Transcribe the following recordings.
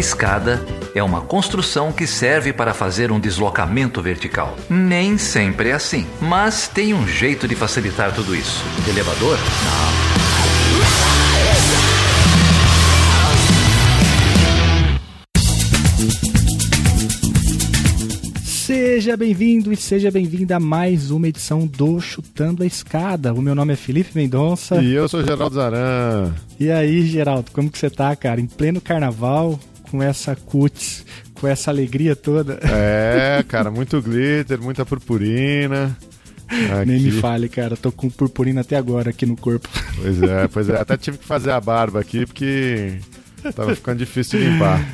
escada é uma construção que serve para fazer um deslocamento vertical. Nem sempre é assim, mas tem um jeito de facilitar tudo isso. elevador? Não. Seja bem-vindo e seja bem-vinda a mais uma edição do Chutando a Escada. O meu nome é Felipe Mendonça. E eu sou Geraldo Zaran. E aí, Geraldo, como que você tá, cara? Em pleno carnaval, com essa cutis, com essa alegria toda. É, cara, muito glitter, muita purpurina. Aqui. Nem me fale, cara, tô com purpurina até agora aqui no corpo. Pois é, pois é. Até tive que fazer a barba aqui porque Tava ficando difícil de limpar.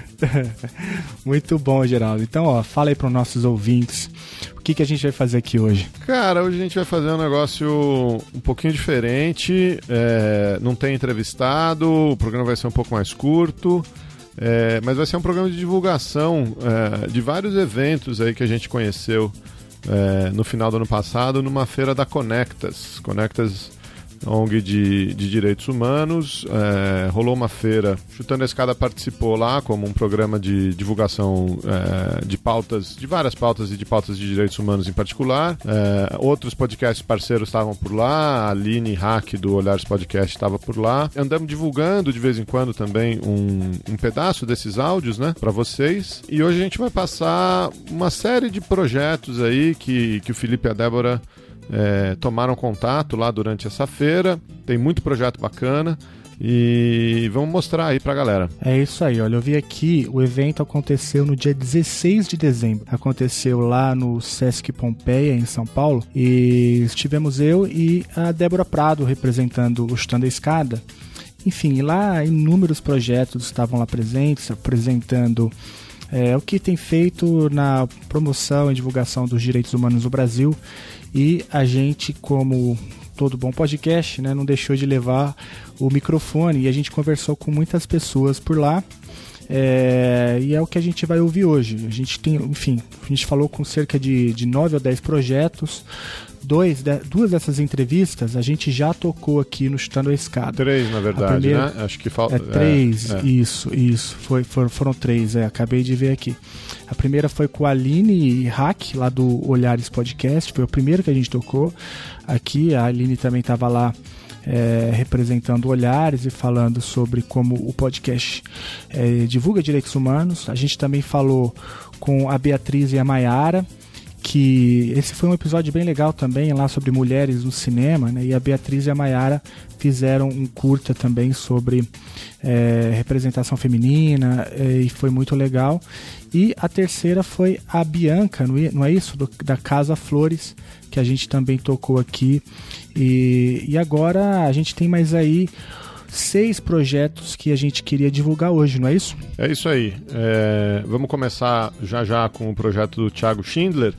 Muito bom, Geraldo. Então, ó, fala aí para os nossos ouvintes. O que, que a gente vai fazer aqui hoje? Cara, hoje a gente vai fazer um negócio um pouquinho diferente. É, não tem entrevistado, o programa vai ser um pouco mais curto. É, mas vai ser um programa de divulgação é, de vários eventos aí que a gente conheceu é, no final do ano passado numa feira da Conectas. Conectas ONG de, de direitos humanos. É, rolou uma feira, Chutando a Escada participou lá como um programa de divulgação é, de pautas, de várias pautas e de pautas de direitos humanos em particular. É, outros podcasts parceiros estavam por lá, a Aline Hack do Olhares Podcast estava por lá. Andamos divulgando de vez em quando também um, um pedaço desses áudios, né, para vocês. E hoje a gente vai passar uma série de projetos aí que, que o Felipe e a Débora é, tomaram contato lá durante essa feira. Tem muito projeto bacana. E vamos mostrar aí pra galera. É isso aí, olha, eu vi aqui, o evento aconteceu no dia 16 de dezembro. Aconteceu lá no Sesc Pompeia, em São Paulo. E estivemos eu e a Débora Prado representando o Stand da Escada. Enfim, lá inúmeros projetos estavam lá presentes, apresentando é, o que tem feito na promoção e divulgação dos direitos humanos no Brasil e a gente, como todo bom podcast, né, não deixou de levar o microfone e a gente conversou com muitas pessoas por lá. É, e é o que a gente vai ouvir hoje. A gente tem, enfim, a gente falou com cerca de, de 9 ou 10 projetos. Dois, de, duas dessas entrevistas a gente já tocou aqui no Chutando a Escada. Três, na verdade, primeira, né? Acho que falta. É, três, é, é. isso, isso. Foi, foram, foram três, é, acabei de ver aqui. A primeira foi com a Aline Hack, lá do Olhares Podcast, foi o primeiro que a gente tocou aqui. A Aline também estava lá é, representando Olhares e falando sobre como o podcast é, divulga direitos humanos. A gente também falou com a Beatriz e a Maiara que esse foi um episódio bem legal também lá sobre mulheres no cinema, né? E a Beatriz e a Maiara fizeram um curta também sobre é, representação feminina é, e foi muito legal. E a terceira foi a Bianca, não é, é isso? Do, da Casa Flores, que a gente também tocou aqui. E, e agora a gente tem mais aí seis projetos que a gente queria divulgar hoje, não é isso? É isso aí. É, vamos começar já já com o projeto do Thiago Schindler,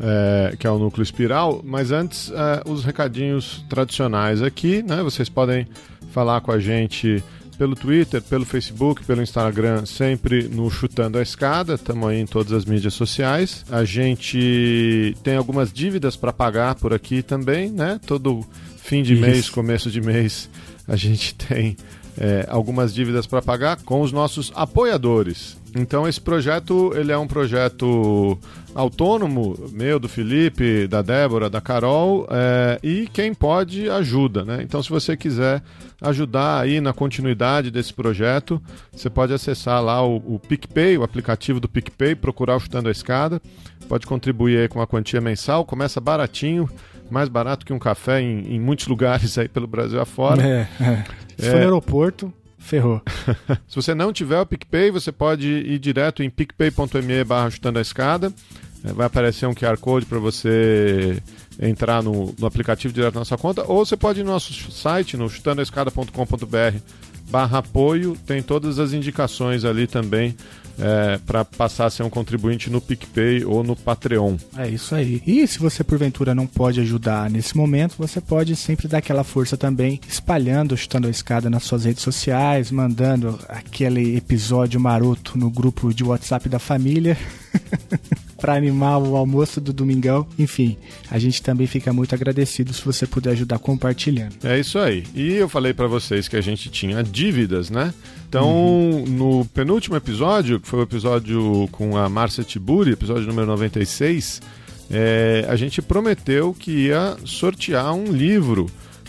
é, que é o núcleo espiral, mas antes é, os recadinhos tradicionais aqui, né? Vocês podem falar com a gente pelo Twitter, pelo Facebook, pelo Instagram, sempre no Chutando a Escada, estamos aí em todas as mídias sociais. A gente tem algumas dívidas para pagar por aqui também, né? Todo fim de Isso. mês, começo de mês, a gente tem é, algumas dívidas para pagar com os nossos apoiadores. Então esse projeto ele é um projeto autônomo, meu, do Felipe, da Débora, da Carol, é, e quem pode ajuda, né? Então se você quiser ajudar aí na continuidade desse projeto, você pode acessar lá o, o PicPay, o aplicativo do PicPay, procurar o Chutando a Escada, pode contribuir aí com uma quantia mensal, começa baratinho, mais barato que um café em, em muitos lugares aí pelo Brasil afora. É, é. Se é. for no aeroporto, ferrou. Se você não tiver o PicPay, você pode ir direto em picpay.me barra chutando a escada. É, vai aparecer um QR Code para você entrar no, no, aplicativo direto na sua conta, ou você pode ir no nosso site, no chutandoaescada.com.br barra apoio, tem todas as indicações ali também é, para passar a ser um contribuinte no PicPay ou no Patreon. É isso aí. E se você porventura não pode ajudar nesse momento, você pode sempre dar aquela força também, espalhando, chutando a escada nas suas redes sociais, mandando aquele episódio maroto no grupo de WhatsApp da família. para animar o almoço do domingão. Enfim, a gente também fica muito agradecido se você puder ajudar compartilhando. É isso aí. E eu falei para vocês que a gente tinha dívidas, né? Então, uhum. no penúltimo episódio, que foi o episódio com a Márcia Tiburi, episódio número 96, é, a gente prometeu que ia sortear um livro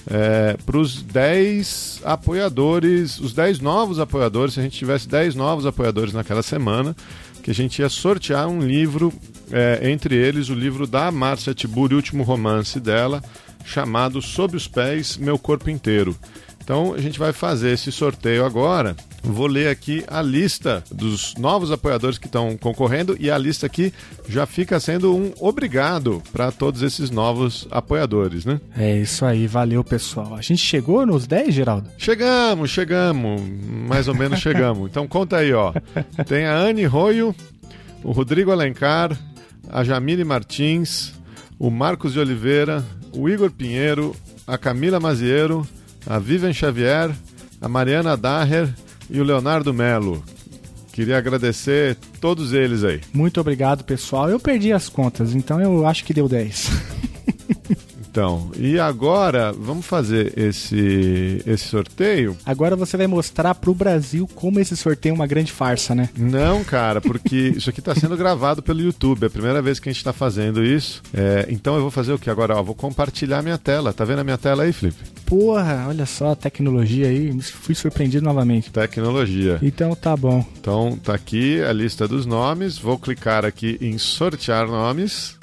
é, para os 10 apoiadores, os 10 novos apoiadores, se a gente tivesse 10 novos apoiadores naquela semana, que a gente ia sortear um livro, é, entre eles o livro da Márcia Tiburi, o último romance dela, chamado Sob os Pés, Meu Corpo Inteiro. Então a gente vai fazer esse sorteio agora. Vou ler aqui a lista dos novos apoiadores que estão concorrendo e a lista aqui já fica sendo um obrigado para todos esses novos apoiadores, né? É isso aí, valeu pessoal. A gente chegou nos 10, Geraldo? Chegamos, chegamos, mais ou menos chegamos. Então conta aí, ó. Tem a Anne Roio, o Rodrigo Alencar, a Jamile Martins, o Marcos de Oliveira, o Igor Pinheiro, a Camila Maziero, a Vivian Xavier, a Mariana Daher e o Leonardo Melo. Queria agradecer todos eles aí. Muito obrigado, pessoal. Eu perdi as contas, então eu acho que deu 10. Então, e agora vamos fazer esse, esse sorteio? Agora você vai mostrar pro Brasil como esse sorteio é uma grande farsa, né? Não, cara, porque isso aqui está sendo gravado pelo YouTube. É a primeira vez que a gente está fazendo isso. É, então eu vou fazer o que agora? Ó, vou compartilhar minha tela. Tá vendo a minha tela aí, Felipe? Porra, olha só a tecnologia aí. Fui surpreendido novamente. Tecnologia. Então tá bom. Então tá aqui a lista dos nomes. Vou clicar aqui em sortear nomes.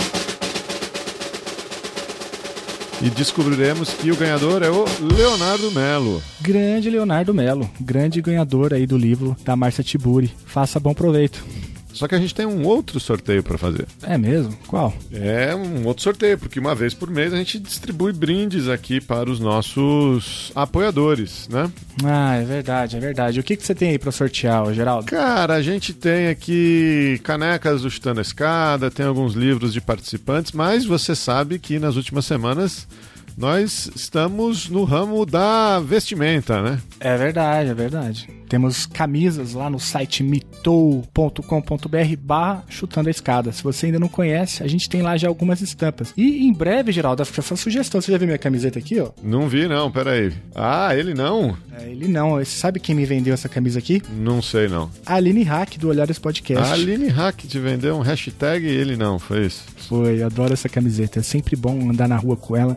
E descobriremos que o ganhador é o Leonardo Melo. Grande Leonardo Melo, grande ganhador aí do livro da Márcia Tiburi. Faça bom proveito. Só que a gente tem um outro sorteio para fazer. É mesmo? Qual? É um outro sorteio, porque uma vez por mês a gente distribui brindes aqui para os nossos apoiadores, né? Ah, é verdade, é verdade. O que, que você tem aí para sortear, Geraldo? Cara, a gente tem aqui canecas do Chutando a Escada, tem alguns livros de participantes, mas você sabe que nas últimas semanas nós estamos no ramo da vestimenta, né? É verdade, é verdade. Temos camisas lá no site mitou.com.br barra chutando a escada. Se você ainda não conhece, a gente tem lá já algumas estampas. E em breve, Geraldo, essa sugestão. Você já viu minha camiseta aqui, ó? Não vi, não. Pera aí. Ah, ele não? É, ele não. Você sabe quem me vendeu essa camisa aqui? Não sei, não. A Aline Hack, do Olhares Podcast. A Aline Hack te vendeu um hashtag e ele não, foi isso? Foi, adoro essa camiseta. É sempre bom andar na rua com ela,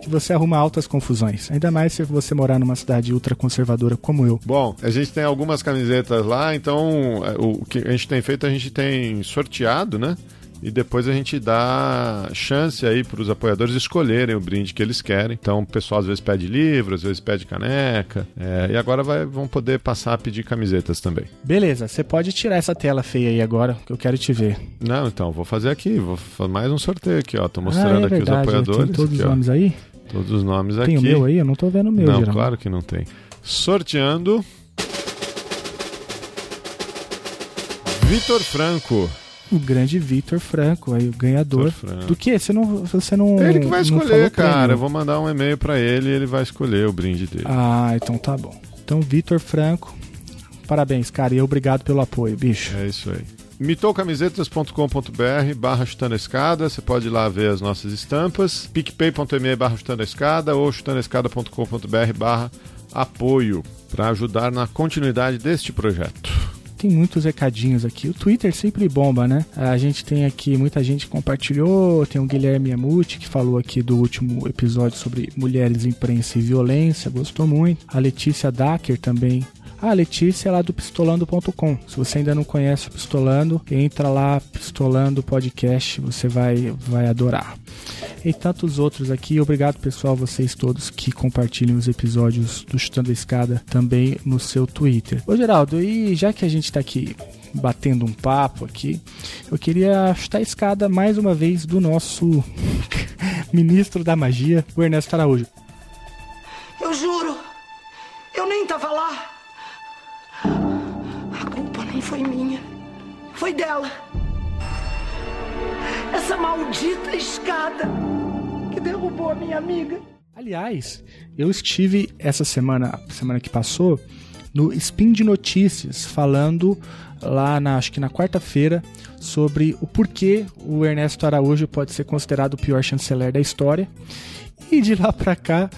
que você arruma altas confusões. Ainda mais se você morar numa cidade ultraconservadora como eu. Bom, a gente tem algumas camisetas lá, então é, o que a gente tem feito, a gente tem sorteado, né? E depois a gente dá chance aí para os apoiadores escolherem o brinde que eles querem. Então o pessoal às vezes pede livro, às vezes pede caneca. É, e agora vai, vão poder passar a pedir camisetas também. Beleza, você pode tirar essa tela feia aí agora, que eu quero te ver. Não, então, vou fazer aqui, vou fazer mais um sorteio aqui, ó. Tô mostrando ah, é aqui os apoiadores. Tem todos aqui, os nomes aí? Todos os nomes aqui. Tem o meu aí? Eu não tô vendo o meu, Não, geralmente. claro que não tem. Sorteando. Vitor Franco. O grande Vitor Franco, aí, o ganhador. Do que? Você não, você não. Ele que vai escolher, cara. Eu vou mandar um e-mail para ele e ele vai escolher o brinde dele. Ah, então tá bom. Então, Vitor Franco, parabéns, cara. E obrigado pelo apoio, bicho. É isso aí. mitocamisetas.com.br barra chutando a escada, você pode ir lá ver as nossas estampas, picpay.me barra chutando a escada ou chutandoescada.com.br barra apoio para ajudar na continuidade deste projeto tem muitos recadinhos aqui. O Twitter sempre bomba, né? A gente tem aqui, muita gente compartilhou. Tem o Guilherme Amuti, que falou aqui do último episódio sobre mulheres, imprensa e violência, gostou muito. A Letícia Dacker também a Letícia é lá do pistolando.com. Se você ainda não conhece o Pistolando, entra lá, Pistolando Podcast, você vai, vai adorar. E tantos outros aqui. Obrigado, pessoal, vocês todos que compartilham os episódios do Chutando a Escada também no seu Twitter. Ô, Geraldo, e já que a gente está aqui batendo um papo aqui, eu queria chutar a escada mais uma vez do nosso ministro da magia, o Ernesto Araújo. Eu juro, eu nem tava lá. A culpa nem foi minha, foi dela. Essa maldita escada que derrubou a minha amiga. Aliás, eu estive essa semana, semana que passou, no Spin de Notícias, falando lá na acho que na quarta-feira sobre o porquê o Ernesto Araújo pode ser considerado o pior chanceler da história. E de lá para cá,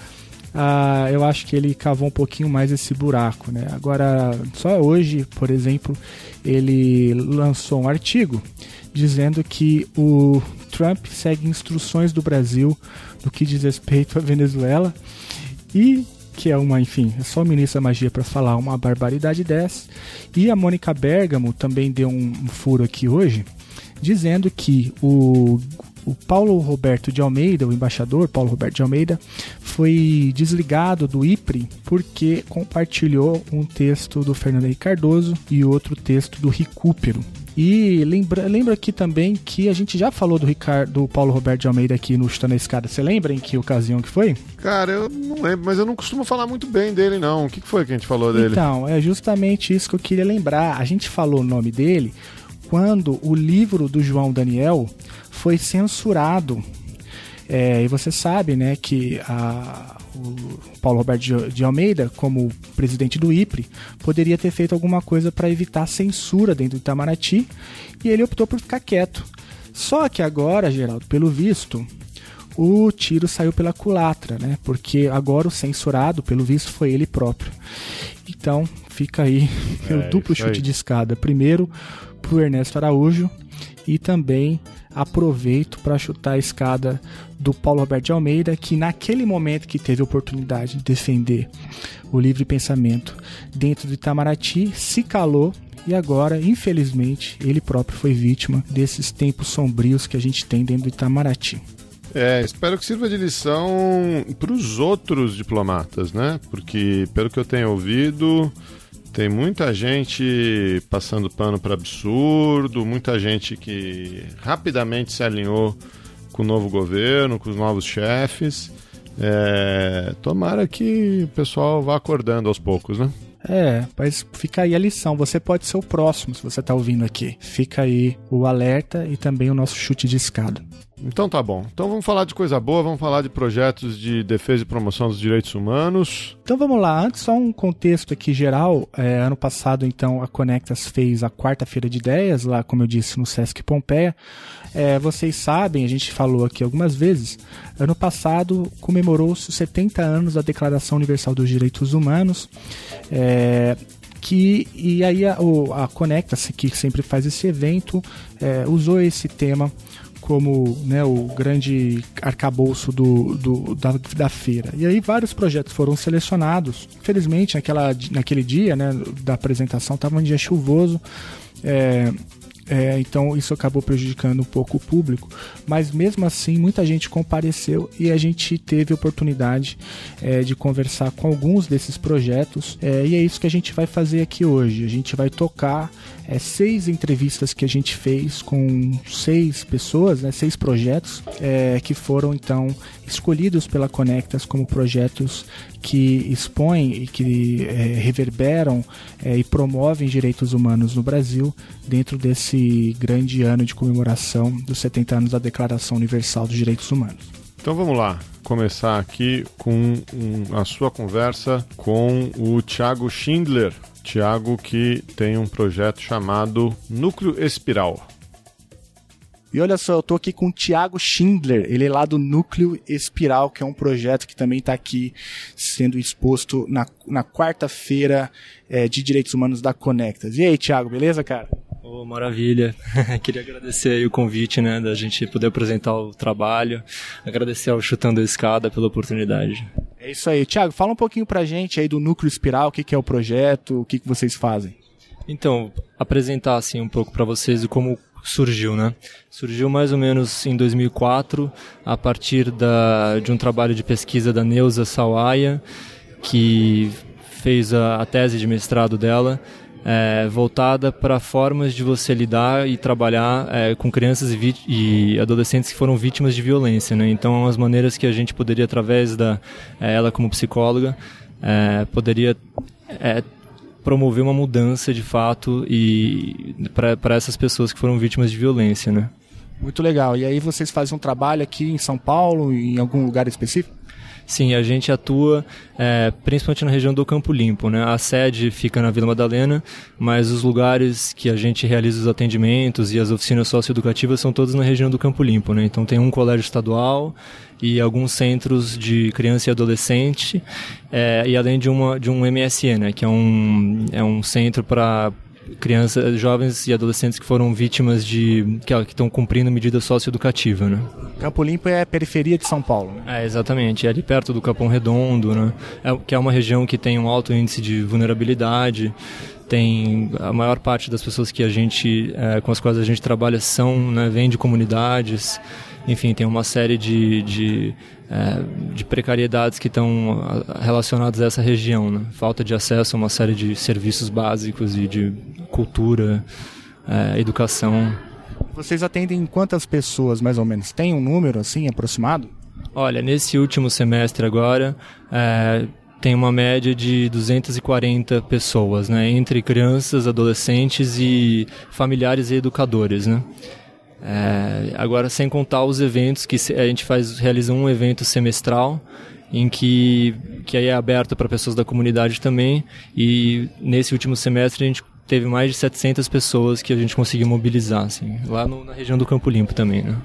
ah, eu acho que ele cavou um pouquinho mais esse buraco, né? Agora, só hoje, por exemplo, ele lançou um artigo dizendo que o Trump segue instruções do Brasil no que diz respeito à Venezuela e que é uma, enfim, é só o ministro da magia para falar uma barbaridade dessa. E a Mônica Bergamo também deu um, furo aqui hoje, dizendo que o, o Paulo Roberto de Almeida, o embaixador Paulo Roberto de Almeida, foi desligado do IPRI porque compartilhou um texto do Fernando Henrique Cardoso e outro texto do Recupero. E lembra, lembra aqui também que a gente já falou do Ricardo, do Paulo Roberto de Almeida aqui no Chutando a Escada. Você lembra em que ocasião que foi? Cara, eu não lembro, mas eu não costumo falar muito bem dele, não. O que foi que a gente falou dele? Então, é justamente isso que eu queria lembrar. A gente falou o nome dele quando o livro do João Daniel foi censurado. É, e você sabe, né, que a, o Paulo Roberto de Almeida, como presidente do IPRE, poderia ter feito alguma coisa para evitar censura dentro do Itamaraty e ele optou por ficar quieto. Só que agora, Geraldo, pelo visto, o tiro saiu pela culatra, né? Porque agora o censurado, pelo visto, foi ele próprio. Então, fica aí é, o duplo chute aí. de escada. Primeiro pro Ernesto Araújo e também aproveito para chutar a escada do Paulo Roberto de Almeida, que naquele momento que teve a oportunidade de defender o livre pensamento dentro do Itamaraty, se calou e agora, infelizmente, ele próprio foi vítima desses tempos sombrios que a gente tem dentro do Itamaraty. É, espero que sirva de lição para os outros diplomatas, né? Porque, pelo que eu tenho ouvido, tem muita gente passando pano para absurdo, muita gente que rapidamente se alinhou com o novo governo, com os novos chefes. É, tomara que o pessoal vá acordando aos poucos, né? É, mas fica aí a lição. Você pode ser o próximo se você está ouvindo aqui. Fica aí o alerta e também o nosso chute de escada. Então tá bom. Então vamos falar de coisa boa, vamos falar de projetos de defesa e promoção dos direitos humanos. Então vamos lá, antes só um contexto aqui geral. É, ano passado, então, a Conectas fez a quarta-feira de ideias, lá, como eu disse, no Sesc Pompeia. É, vocês sabem, a gente falou aqui algumas vezes, ano passado comemorou-se os 70 anos da Declaração Universal dos Direitos Humanos. É, que e aí a, a Conectas, que sempre faz esse evento, é, usou esse tema como né, o grande arcabouço do, do, da, da, feira. E aí vários projetos foram selecionados. Infelizmente, naquela, naquele dia né, da apresentação estava um dia chuvoso. É, é, então isso acabou prejudicando um pouco o público, mas mesmo assim muita gente compareceu e a gente teve oportunidade é, de conversar com alguns desses projetos é, e é isso que a gente vai fazer aqui hoje. A gente vai tocar é, seis entrevistas que a gente fez com seis pessoas, né, seis projetos é, que foram então escolhidos pela Conectas como projetos que expõem e que é, reverberam e promovem direitos humanos no Brasil dentro desse grande ano de comemoração dos 70 anos da Declaração Universal dos Direitos Humanos. Então vamos lá, começar aqui com um, a sua conversa com o Thiago Schindler. Thiago que tem um projeto chamado Núcleo Espiral. E olha só, eu tô aqui com o Thiago Schindler, ele é lá do Núcleo Espiral, que é um projeto que também está aqui sendo exposto na, na quarta-feira é, de Direitos Humanos da Conectas. E aí, Thiago, beleza, cara? Oh, maravilha. Queria agradecer o convite, né, da gente poder apresentar o trabalho, agradecer ao Chutando a Escada pela oportunidade. É isso aí. Thiago, fala um pouquinho pra gente aí do Núcleo Espiral, o que, que é o projeto, o que, que vocês fazem. Então, apresentar assim um pouco para vocês como surgiu, né? Surgiu mais ou menos em 2004, a partir da, de um trabalho de pesquisa da Neuza Sawaia, que fez a, a tese de mestrado dela, é, voltada para formas de você lidar e trabalhar é, com crianças e, e, adolescentes que foram vítimas de violência, né? Então, as maneiras que a gente poderia, através da é, ela como psicóloga, é, poderia é, promover uma mudança de fato e para essas pessoas que foram vítimas de violência, né? Muito legal. E aí vocês fazem um trabalho aqui em São Paulo, em algum lugar específico? Sim, a gente atua é, principalmente na região do Campo Limpo. Né? A sede fica na Vila Madalena, mas os lugares que a gente realiza os atendimentos e as oficinas socioeducativas são todos na região do Campo Limpo. Né? Então tem um colégio estadual e alguns centros de criança e adolescente, é, e além de, uma, de um MSN, né? que é um, é um centro para crianças, jovens e adolescentes que foram vítimas de que estão cumprindo medida socioeducativa, né? Campo Limpo é a periferia de São Paulo, né? É, exatamente, é ali perto do Capão Redondo, né? É, que é uma região que tem um alto índice de vulnerabilidade. Tem a maior parte das pessoas que a gente é, com as quais a gente trabalha são, né, vem de comunidades. Enfim, tem uma série de, de é, de precariedades que estão relacionadas a essa região. Né? Falta de acesso a uma série de serviços básicos e de cultura, é, educação. Vocês atendem quantas pessoas, mais ou menos? Tem um número assim aproximado? Olha, nesse último semestre agora, é, tem uma média de 240 pessoas, né? Entre crianças, adolescentes e familiares e educadores, né? É, agora, sem contar os eventos que a gente faz, realiza um evento semestral em que, que aí é aberto para pessoas da comunidade também. E nesse último semestre a gente teve mais de 700 pessoas que a gente conseguiu mobilizar, assim, lá no, na região do Campo Limpo também, né?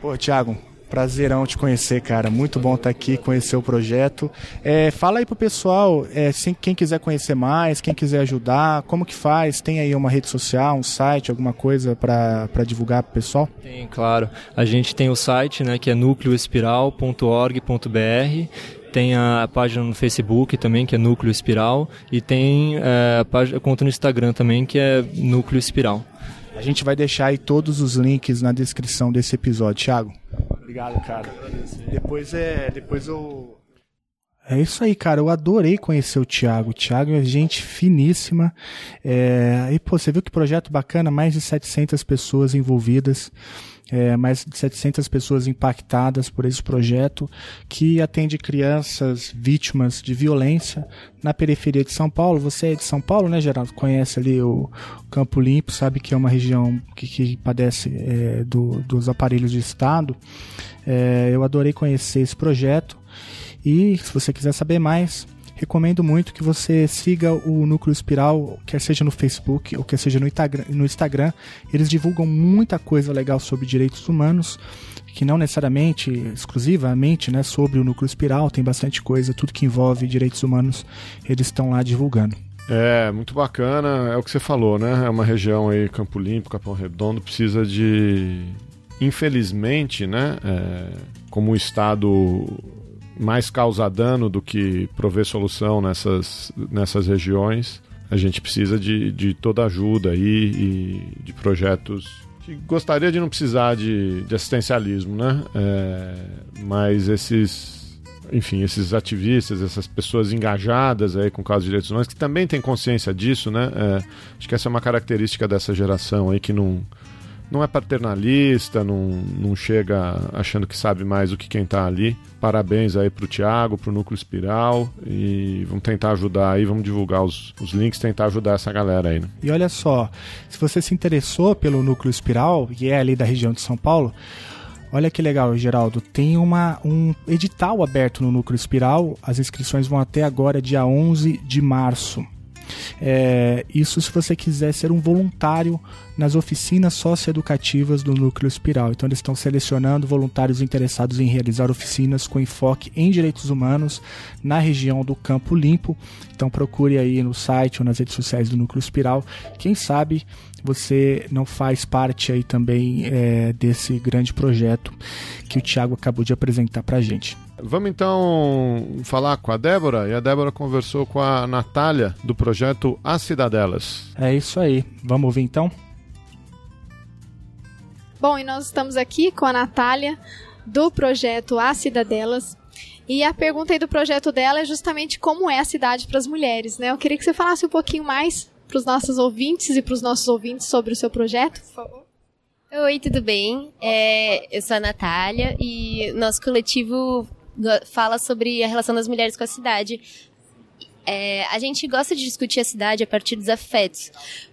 Pô, Thiago, Prazerão te conhecer, cara. Muito bom estar aqui, conhecer o projeto. É, fala aí pro pessoal, é, quem quiser conhecer mais, quem quiser ajudar, como que faz? Tem aí uma rede social, um site, alguma coisa para divulgar pro pessoal? Tem, claro. A gente tem o site, né, que é núcleoespiral.org.br tem a página no Facebook também, que é Núcleo Espiral, e tem é, a, página, a conta no Instagram também, que é Núcleo Espiral. A gente vai deixar aí todos os links na descrição desse episódio, Thiago. Obrigado, cara. Depois é. Depois eu. É isso aí, cara. Eu adorei conhecer o Thiago. O Thiago é gente finíssima. É... E, pô, você viu que projeto bacana? Mais de 700 pessoas envolvidas é, mais de 700 pessoas impactadas por esse projeto, que atende crianças vítimas de violência na periferia de São Paulo. Você é de São Paulo, né, Geraldo? Conhece ali o Campo Limpo, sabe que é uma região que, que padece é, do, dos aparelhos de Estado. É, eu adorei conhecer esse projeto. E se você quiser saber mais, recomendo muito que você siga o Núcleo Espiral, quer seja no Facebook ou quer seja no Instagram. Eles divulgam muita coisa legal sobre direitos humanos, que não necessariamente, exclusivamente, né, sobre o Núcleo Espiral, tem bastante coisa, tudo que envolve direitos humanos, eles estão lá divulgando. É, muito bacana, é o que você falou, né? É uma região aí, Campo Limpo, Capão Redondo, precisa de. Infelizmente, né? É, como o Estado mais causa dano do que prover solução nessas, nessas regiões. A gente precisa de, de toda ajuda aí e de projetos. Gostaria de não precisar de, de assistencialismo, né? É, mas esses, enfim, esses ativistas, essas pessoas engajadas aí com casos de direitos humanos, que também têm consciência disso, né? É, acho que essa é uma característica dessa geração aí que não não é paternalista, não, não chega achando que sabe mais do que quem está ali. Parabéns aí pro Thiago, pro Núcleo Espiral e vamos tentar ajudar aí, vamos divulgar os, os links, tentar ajudar essa galera aí. Né? E olha só, se você se interessou pelo Núcleo Espiral, e é ali da região de São Paulo, Olha que legal, Geraldo. Tem uma, um edital aberto no Núcleo Espiral. As inscrições vão até agora, dia 11 de março. É, isso se você quiser ser um voluntário nas oficinas socioeducativas do Núcleo Espiral. Então, eles estão selecionando voluntários interessados em realizar oficinas com enfoque em direitos humanos na região do Campo Limpo. Então, procure aí no site ou nas redes sociais do Núcleo Espiral. Quem sabe você não faz parte aí também é, desse grande projeto que o Tiago acabou de apresentar para a gente. Vamos então falar com a Débora. E a Débora conversou com a Natália do projeto As Cidadelas. É isso aí. Vamos ouvir então? Bom, e nós estamos aqui com a Natália do projeto As Cidadelas. E a pergunta aí do projeto dela é justamente como é a cidade para as mulheres, né? Eu queria que você falasse um pouquinho mais para os nossos ouvintes e para os nossos ouvintes sobre o seu projeto, por favor. Oi, tudo bem? É, eu sou a Natália e nosso coletivo fala sobre a relação das mulheres com a cidade. É, a gente gosta de discutir a cidade a partir dos afetos,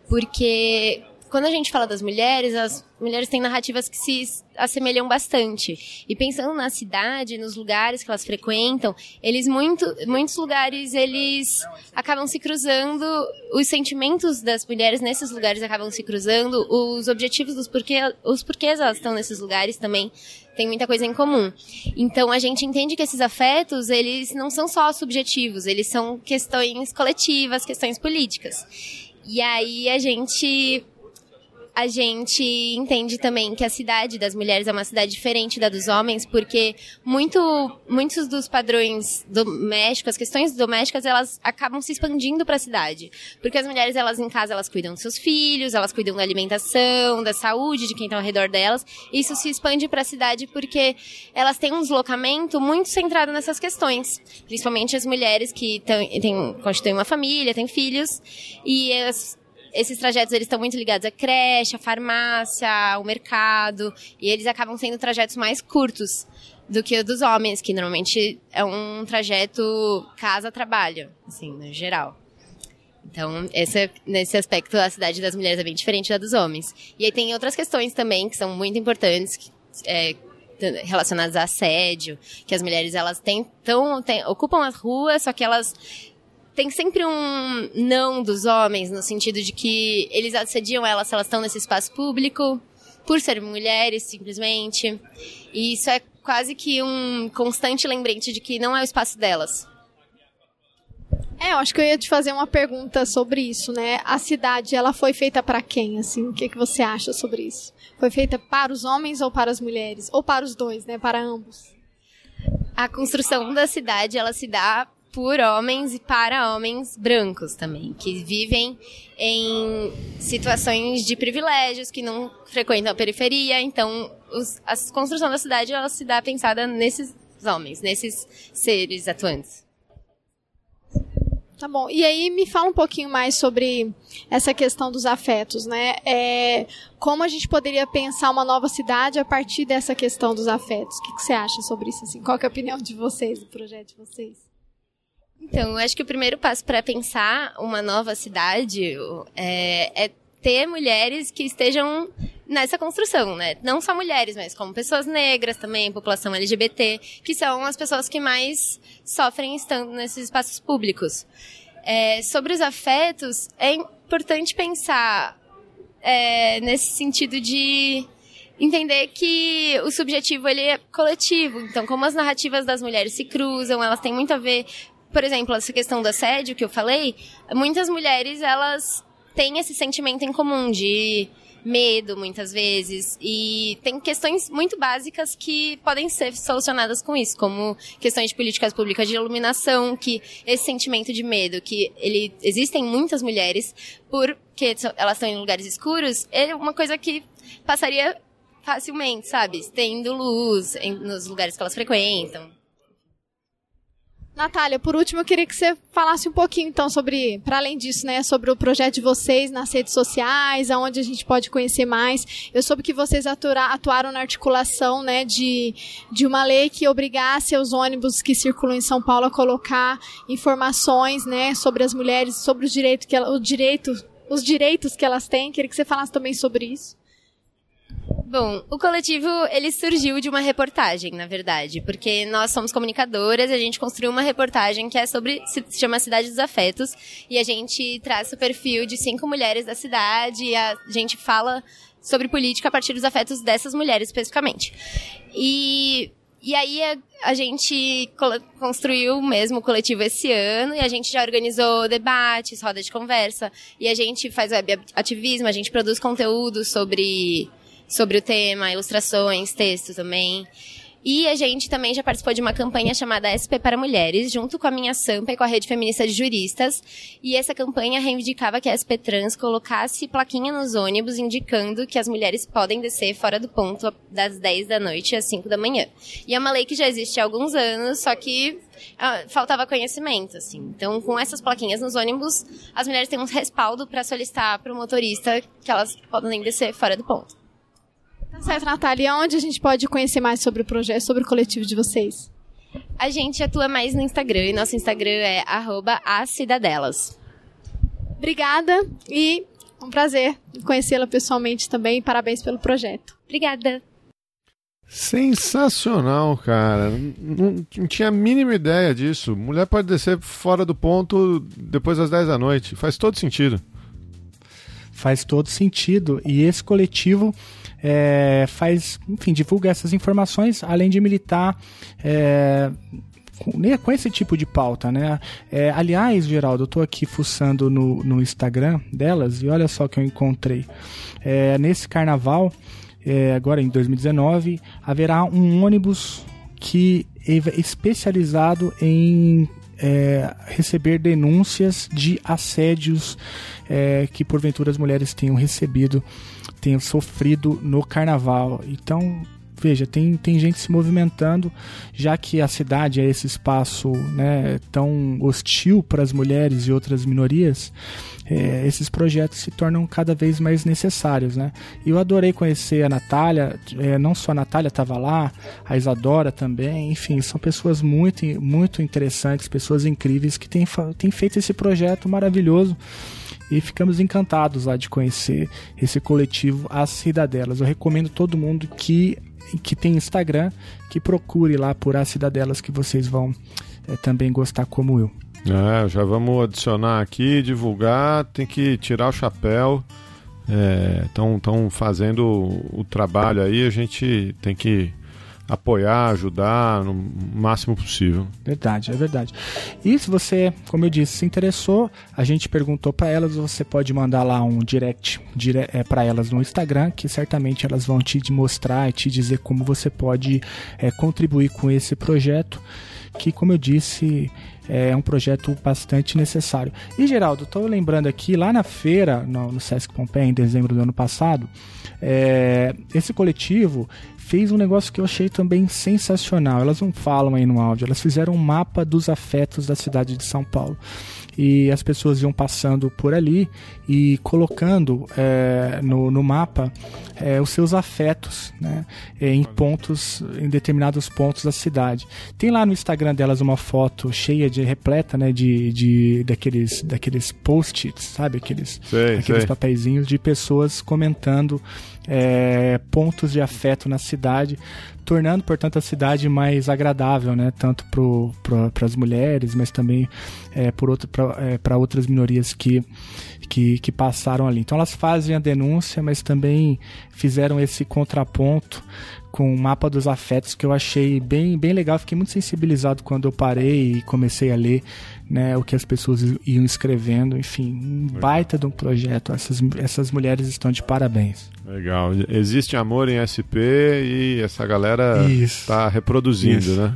porque quando a gente fala das mulheres, as mulheres têm narrativas que se assemelham bastante. E pensando na cidade, nos lugares que elas frequentam, eles muito, muitos lugares eles acabam se cruzando, os sentimentos das mulheres nesses lugares acabam se cruzando, os objetivos dos porquê, os porquês elas estão nesses lugares também tem muita coisa em comum. Então a gente entende que esses afetos, eles não são só subjetivos, eles são questões coletivas, questões políticas. E aí a gente a gente entende também que a cidade das mulheres é uma cidade diferente da dos homens, porque muito, muitos dos padrões domésticos, as questões domésticas, elas acabam se expandindo para a cidade. Porque as mulheres, elas em casa, elas cuidam dos seus filhos, elas cuidam da alimentação, da saúde de quem está ao redor delas. Isso se expande para a cidade porque elas têm um deslocamento muito centrado nessas questões. Principalmente as mulheres que têm, constituem uma família, têm filhos, e as esses trajetos eles estão muito ligados à creche, à farmácia, ao mercado, e eles acabam sendo trajetos mais curtos do que o dos homens, que normalmente é um trajeto casa-trabalho, assim, no geral. Então, esse, nesse aspecto, a cidade das mulheres é bem diferente da dos homens. E aí tem outras questões também que são muito importantes, é, relacionadas a assédio, que as mulheres elas tentam, tem, ocupam as ruas, só que elas tem sempre um não dos homens, no sentido de que eles assediam elas se elas estão nesse espaço público, por serem mulheres, simplesmente. E isso é quase que um constante lembrete de que não é o espaço delas. É, eu acho que eu ia te fazer uma pergunta sobre isso, né? A cidade, ela foi feita para quem, assim? O que, que você acha sobre isso? Foi feita para os homens ou para as mulheres? Ou para os dois, né? Para ambos? A construção da cidade, ela se dá por homens e para homens brancos também, que vivem em situações de privilégios, que não frequentam a periferia. Então, os, a construção da cidade ela se dá pensada nesses homens, nesses seres atuantes. Tá bom. E aí me fala um pouquinho mais sobre essa questão dos afetos, né? É, como a gente poderia pensar uma nova cidade a partir dessa questão dos afetos? O que, que você acha sobre isso? Assim? Qual é a opinião de vocês, do projeto de vocês? Então, eu acho que o primeiro passo para pensar uma nova cidade é, é ter mulheres que estejam nessa construção, né? Não só mulheres, mas como pessoas negras também, população LGBT, que são as pessoas que mais sofrem estando nesses espaços públicos. É, sobre os afetos, é importante pensar é, nesse sentido de entender que o subjetivo ele é coletivo. Então, como as narrativas das mulheres se cruzam, elas têm muito a ver por exemplo, essa questão do assédio que eu falei, muitas mulheres, elas têm esse sentimento em comum de medo, muitas vezes, e tem questões muito básicas que podem ser solucionadas com isso, como questões de políticas públicas de iluminação, que esse sentimento de medo, que ele existem muitas mulheres, porque elas estão em lugares escuros, é uma coisa que passaria facilmente, sabe? Tendo luz em, nos lugares que elas frequentam. Natália, por último, eu queria que você falasse um pouquinho, então, sobre, para além disso, né, sobre o projeto de vocês nas redes sociais, aonde a gente pode conhecer mais. Eu soube que vocês atura, atuaram na articulação, né, de, de uma lei que obrigasse os ônibus que circulam em São Paulo a colocar informações, né, sobre as mulheres, sobre os direitos que ela, o direito, os direitos que elas têm. Queria que você falasse também sobre isso. Bom, o coletivo ele surgiu de uma reportagem, na verdade, porque nós somos comunicadoras a gente construiu uma reportagem que é sobre se chama Cidade dos Afetos e a gente traz o perfil de cinco mulheres da cidade e a gente fala sobre política a partir dos afetos dessas mulheres especificamente. E e aí a, a gente construiu mesmo o coletivo esse ano e a gente já organizou debates, roda de conversa e a gente faz web ativismo, a gente produz conteúdo sobre sobre o tema, ilustrações, textos também. E a gente também já participou de uma campanha chamada SP para Mulheres, junto com a minha Sampa e com a Rede Feminista de Juristas. E essa campanha reivindicava que a SP Trans colocasse plaquinha nos ônibus indicando que as mulheres podem descer fora do ponto das 10 da noite às 5 da manhã. E é uma lei que já existe há alguns anos, só que ah, faltava conhecimento, assim. Então, com essas plaquinhas nos ônibus, as mulheres têm um respaldo para solicitar para o motorista que elas podem descer fora do ponto. Tá certo, Natália. Onde a gente pode conhecer mais sobre o projeto, sobre o coletivo de vocês? A gente atua mais no Instagram e nosso Instagram é arroba Obrigada e Um prazer conhecê-la pessoalmente também. Parabéns pelo projeto. Obrigada. Sensacional, cara. Não, não, tinha a mínima ideia disso. Mulher pode descer fora do ponto depois das 10 da noite. Faz todo sentido. Faz todo sentido. E esse coletivo é, faz, enfim, divulga essas informações, além de militar. É, com, né, com esse tipo de pauta, né? É, aliás, Geraldo, eu estou aqui fuçando no, no Instagram delas e olha só que eu encontrei. É, nesse carnaval, é, agora em 2019, haverá um ônibus que é especializado em é, receber denúncias de assédios é, que porventura as mulheres tenham recebido, tenham sofrido no carnaval. Então veja, tem, tem gente se movimentando, já que a cidade é esse espaço né, tão hostil para as mulheres e outras minorias, é, esses projetos se tornam cada vez mais necessários. Né? Eu adorei conhecer a Natália, é, não só a Natália estava lá, a Isadora também, enfim, são pessoas muito, muito interessantes, pessoas incríveis que têm, têm feito esse projeto maravilhoso e ficamos encantados lá de conhecer esse coletivo As Cidadelas. Eu recomendo todo mundo que que tem Instagram, que procure lá por as cidadelas que vocês vão é, também gostar como eu. É, já vamos adicionar aqui, divulgar, tem que tirar o chapéu. Estão é, fazendo o trabalho aí, a gente tem que apoiar, ajudar no máximo possível. Verdade, é verdade. E se você, como eu disse, se interessou, a gente perguntou para elas, você pode mandar lá um direct, direct é, para elas no Instagram, que certamente elas vão te mostrar e te dizer como você pode é, contribuir com esse projeto, que como eu disse, é um projeto bastante necessário. E Geraldo, estou lembrando aqui, lá na feira, no, no Sesc Pompeia, em dezembro do ano passado, é, esse coletivo fez um negócio que eu achei também sensacional. Elas não falam aí no áudio, elas fizeram um mapa dos afetos da cidade de São Paulo. E as pessoas iam passando por ali e colocando é, no, no mapa é, os seus afetos né, em pontos, em determinados pontos da cidade. Tem lá no Instagram delas uma foto cheia de repleta né, de, de daqueles, daqueles post-its, sabe? Aqueles, sei, aqueles sei. papeizinhos de pessoas comentando é, pontos de afeto na cidade, tornando, portanto, a cidade mais agradável, né? Tanto para as mulheres, mas também é, para é, outras minorias que, que, que passaram ali. Então elas fazem a denúncia, mas também fizeram esse contraponto com o mapa dos afetos que eu achei bem, bem legal. Fiquei muito sensibilizado quando eu parei e comecei a ler né, o que as pessoas iam escrevendo. Enfim, um baita de um projeto. Essas, essas mulheres estão de parabéns. Legal. Existe amor em SP e essa galera está reproduzindo, Isso. né?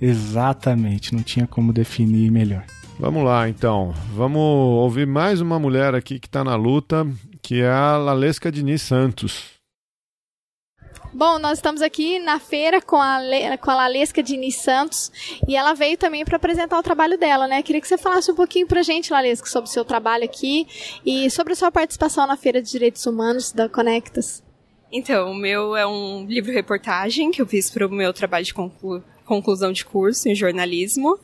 É. Exatamente. Não tinha como definir melhor. Vamos lá, então. Vamos ouvir mais uma mulher aqui que está na luta, que é a Lalesca Diniz Santos. Bom, nós estamos aqui na feira com a, Le... com a Lalesca Diniz Santos e ela veio também para apresentar o trabalho dela, né? Queria que você falasse um pouquinho para a gente, Lalesca, sobre o seu trabalho aqui e sobre a sua participação na Feira de Direitos Humanos da Conectas. Então, o meu é um livro-reportagem que eu fiz para o meu trabalho de conclu conclusão de curso em jornalismo.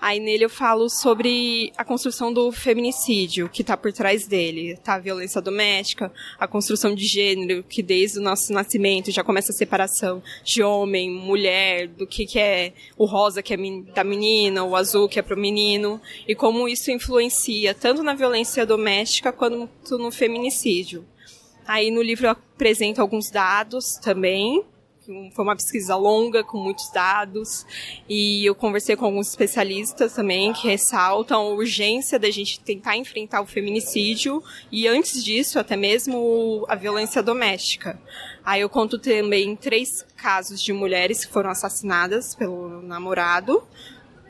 Aí nele eu falo sobre a construção do feminicídio, que está por trás dele. Tá a violência doméstica, a construção de gênero, que desde o nosso nascimento já começa a separação de homem, mulher, do que, que é o rosa que é da menina, o azul que é para o menino, e como isso influencia tanto na violência doméstica quanto no feminicídio. Aí no livro eu apresento alguns dados também, foi uma pesquisa longa, com muitos dados, e eu conversei com alguns especialistas também que ressaltam a urgência da gente tentar enfrentar o feminicídio e, antes disso, até mesmo a violência doméstica. Aí eu conto também três casos de mulheres que foram assassinadas pelo namorado,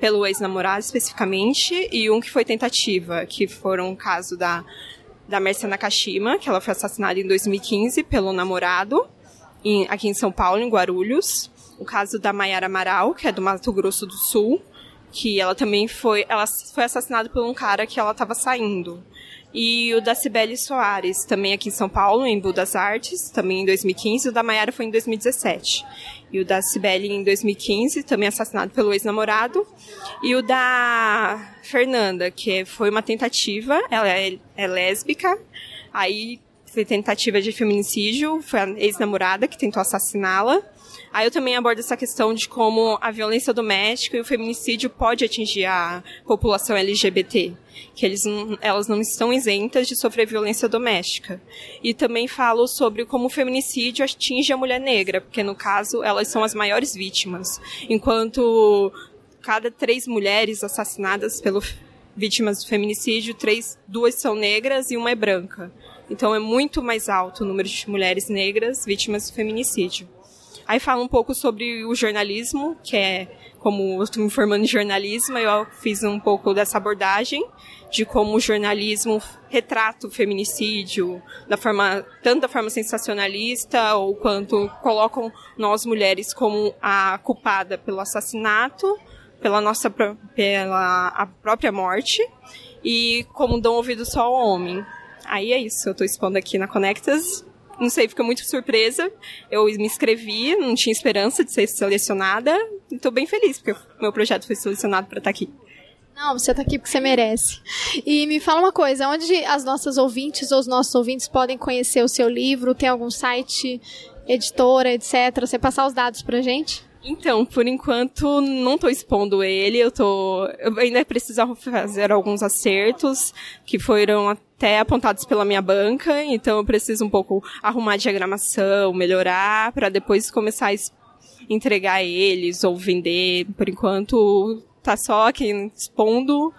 pelo ex-namorado especificamente, e um que foi tentativa, que foram caso da, da Mercia Nakashima, que ela foi assassinada em 2015 pelo namorado, em, aqui em São Paulo, em Guarulhos. O caso da Maiara Amaral, que é do Mato Grosso do Sul, que ela também foi, ela foi assassinada por um cara que ela estava saindo. E o da Cibele Soares, também aqui em São Paulo, em Budas Artes, também em 2015. O da Maiara foi em 2017. E o da Cibele em 2015, também assassinado pelo ex-namorado. E o da Fernanda, que foi uma tentativa, ela é, é lésbica, aí foi tentativa de feminicídio, foi a ex-namorada que tentou assassiná-la. Aí eu também abordo essa questão de como a violência doméstica e o feminicídio pode atingir a população LGBT, que eles, elas não estão isentas de sofrer violência doméstica. E também falo sobre como o feminicídio atinge a mulher negra, porque no caso elas são as maiores vítimas, enquanto cada três mulheres assassinadas pelo vítimas do feminicídio, três, duas são negras e uma é branca. Então é muito mais alto o número de mulheres negras vítimas do feminicídio. Aí fala um pouco sobre o jornalismo, que é como eu estou me formando em jornalismo, eu fiz um pouco dessa abordagem de como o jornalismo retrata o feminicídio, da forma, tanto da forma sensacionalista, ou quanto colocam nós mulheres como a culpada pelo assassinato, pela nossa pela a própria morte, e como dão ouvido só ao homem. Aí é isso, eu estou expondo aqui na Conectas não sei, fiquei muito surpresa. Eu me inscrevi, não tinha esperança de ser selecionada. E tô bem feliz, porque meu projeto foi selecionado para estar tá aqui. Não, você está aqui porque você merece. E me fala uma coisa, onde as nossas ouvintes ou os nossos ouvintes podem conhecer o seu livro? Tem algum site, editora, etc? Você passar os dados pra gente? Então, por enquanto, não estou expondo ele. Eu tô, eu ainda preciso fazer alguns acertos que foram até apontados pela minha banca. Então, eu preciso um pouco arrumar a diagramação, melhorar, para depois começar a entregar eles ou vender. Por enquanto, tá só aqui expondo,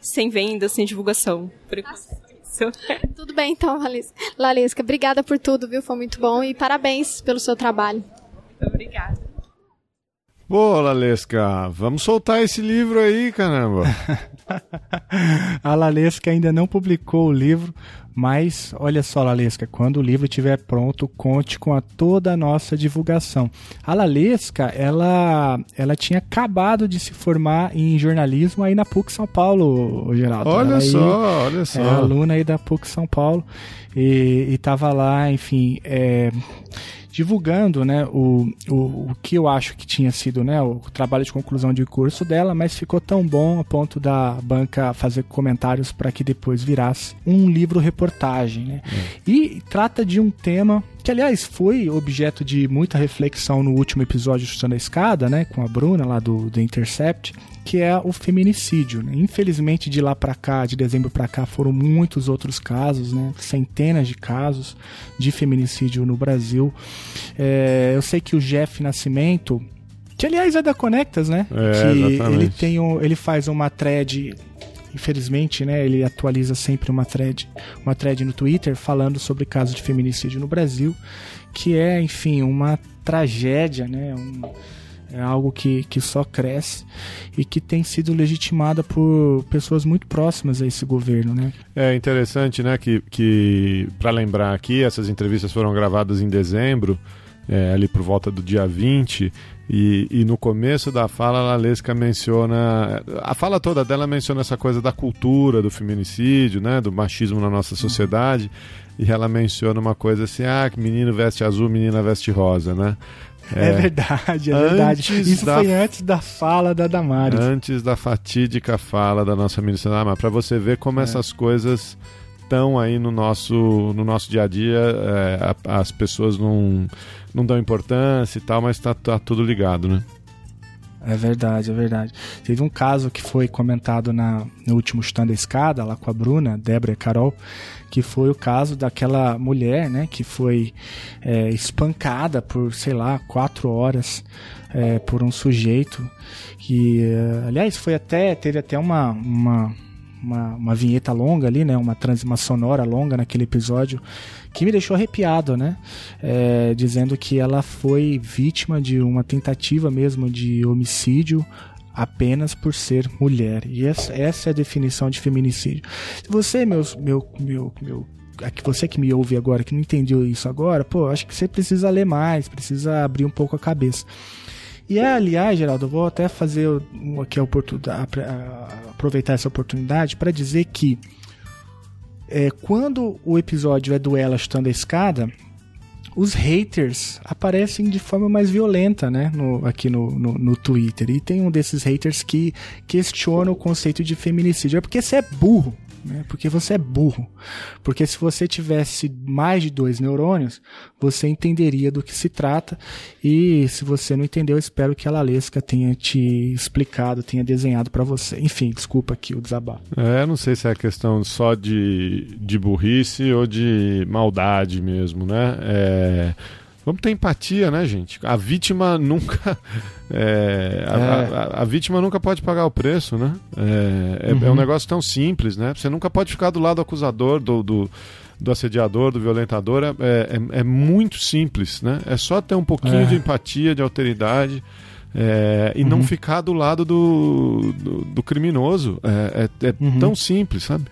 sem venda, sem divulgação. Por enquanto. Tudo bem, então, Lalesca. Obrigada por tudo, viu? Foi muito bom e parabéns pelo seu trabalho. Obrigada. Boa, Lalesca, vamos soltar esse livro aí, caramba. a Lalesca ainda não publicou o livro, mas olha só, Lalesca, quando o livro estiver pronto, conte com a toda a nossa divulgação. A Lalesca, ela, ela tinha acabado de se formar em jornalismo aí na PUC São Paulo, Geraldo. Olha ela só, aí, olha só. É aluna aí da PUC São Paulo e estava lá, enfim, é, divulgando né, o, o, o que eu acho que tinha sido né, o trabalho de conclusão de curso dela, mas ficou tão bom a ponto da banca fazer comentários para que depois virasse um livro reportagem. Né? É. E trata de um tema que aliás foi objeto de muita reflexão no último episódio de Chutando a Escada, né, com a Bruna lá do The Intercept, que é o feminicídio. Né? Infelizmente de lá para cá, de dezembro para cá, foram muitos outros casos, né, centenas de casos de feminicídio no Brasil. É, eu sei que o Jeff Nascimento que aliás é da Conectas, né? É, que exatamente. ele tem um, ele faz uma thread infelizmente, né, ele atualiza sempre uma thread, uma thread no Twitter falando sobre casos de feminicídio no Brasil, que é, enfim, uma tragédia, né, um, é algo que, que só cresce e que tem sido legitimada por pessoas muito próximas a esse governo, né? É interessante, né, que, que para lembrar aqui, essas entrevistas foram gravadas em dezembro, é, ali por volta do dia 20, e, e, no começo da fala, a Lalesca menciona. A fala toda dela menciona essa coisa da cultura, do feminicídio, né? Do machismo na nossa sociedade. E ela menciona uma coisa assim: ah, menino veste azul, menina veste rosa, né? É, é verdade, é verdade. Isso da, foi antes da fala da Damares. Antes da fatídica fala da nossa ministra Damares. Para você ver como é. essas coisas estão aí no nosso, no nosso dia a dia, é, as pessoas não, não dão importância e tal, mas está tá tudo ligado, né? É verdade, é verdade. Teve um caso que foi comentado na, no último Stand da Escada, lá com a Bruna, Débora e Carol, que foi o caso daquela mulher, né, que foi é, espancada por, sei lá, quatro horas é, por um sujeito. Que, é, aliás, foi até, teve até uma, uma uma, uma vinheta longa ali, né? Uma, trans, uma sonora longa naquele episódio que me deixou arrepiado, né? É, dizendo que ela foi vítima de uma tentativa mesmo de homicídio apenas por ser mulher. E essa, essa é a definição de feminicídio. Se você, meus, meu, meu, meu você que me ouve agora, que não entendeu isso agora, pô, acho que você precisa ler mais, precisa abrir um pouco a cabeça. E é, aliás, Geraldo, eu vou até fazer aqui a oportunidade, aproveitar essa oportunidade para dizer que é, quando o episódio é do ela chutando a escada, os haters aparecem de forma mais violenta, né? No, aqui no, no, no, Twitter. E tem um desses haters que questiona o conceito de feminicídio. É porque você é burro né? Porque você é burro. Porque se você tivesse mais de dois neurônios, você entenderia do que se trata. E se você não entendeu, espero que a Lalesca tenha te explicado, tenha desenhado para você. Enfim, desculpa aqui o desabafo. É, não sei se é questão só de, de burrice ou de maldade mesmo, né? É Vamos ter empatia, né, gente? A vítima nunca. É, a, é. a, a, vítima nunca pode pagar o preço, né? É, uhum. é, um uhum. negócio tão simples, né? Você nunca pode ficar do lado do acusador, do, do, do assediador, do violentador. É, é, é, muito simples, né? É só ter um pouquinho é. de empatia, de alteridade. e uhum. não ficar do lado do, do, do criminoso. É, uhum. tão simples, sabe?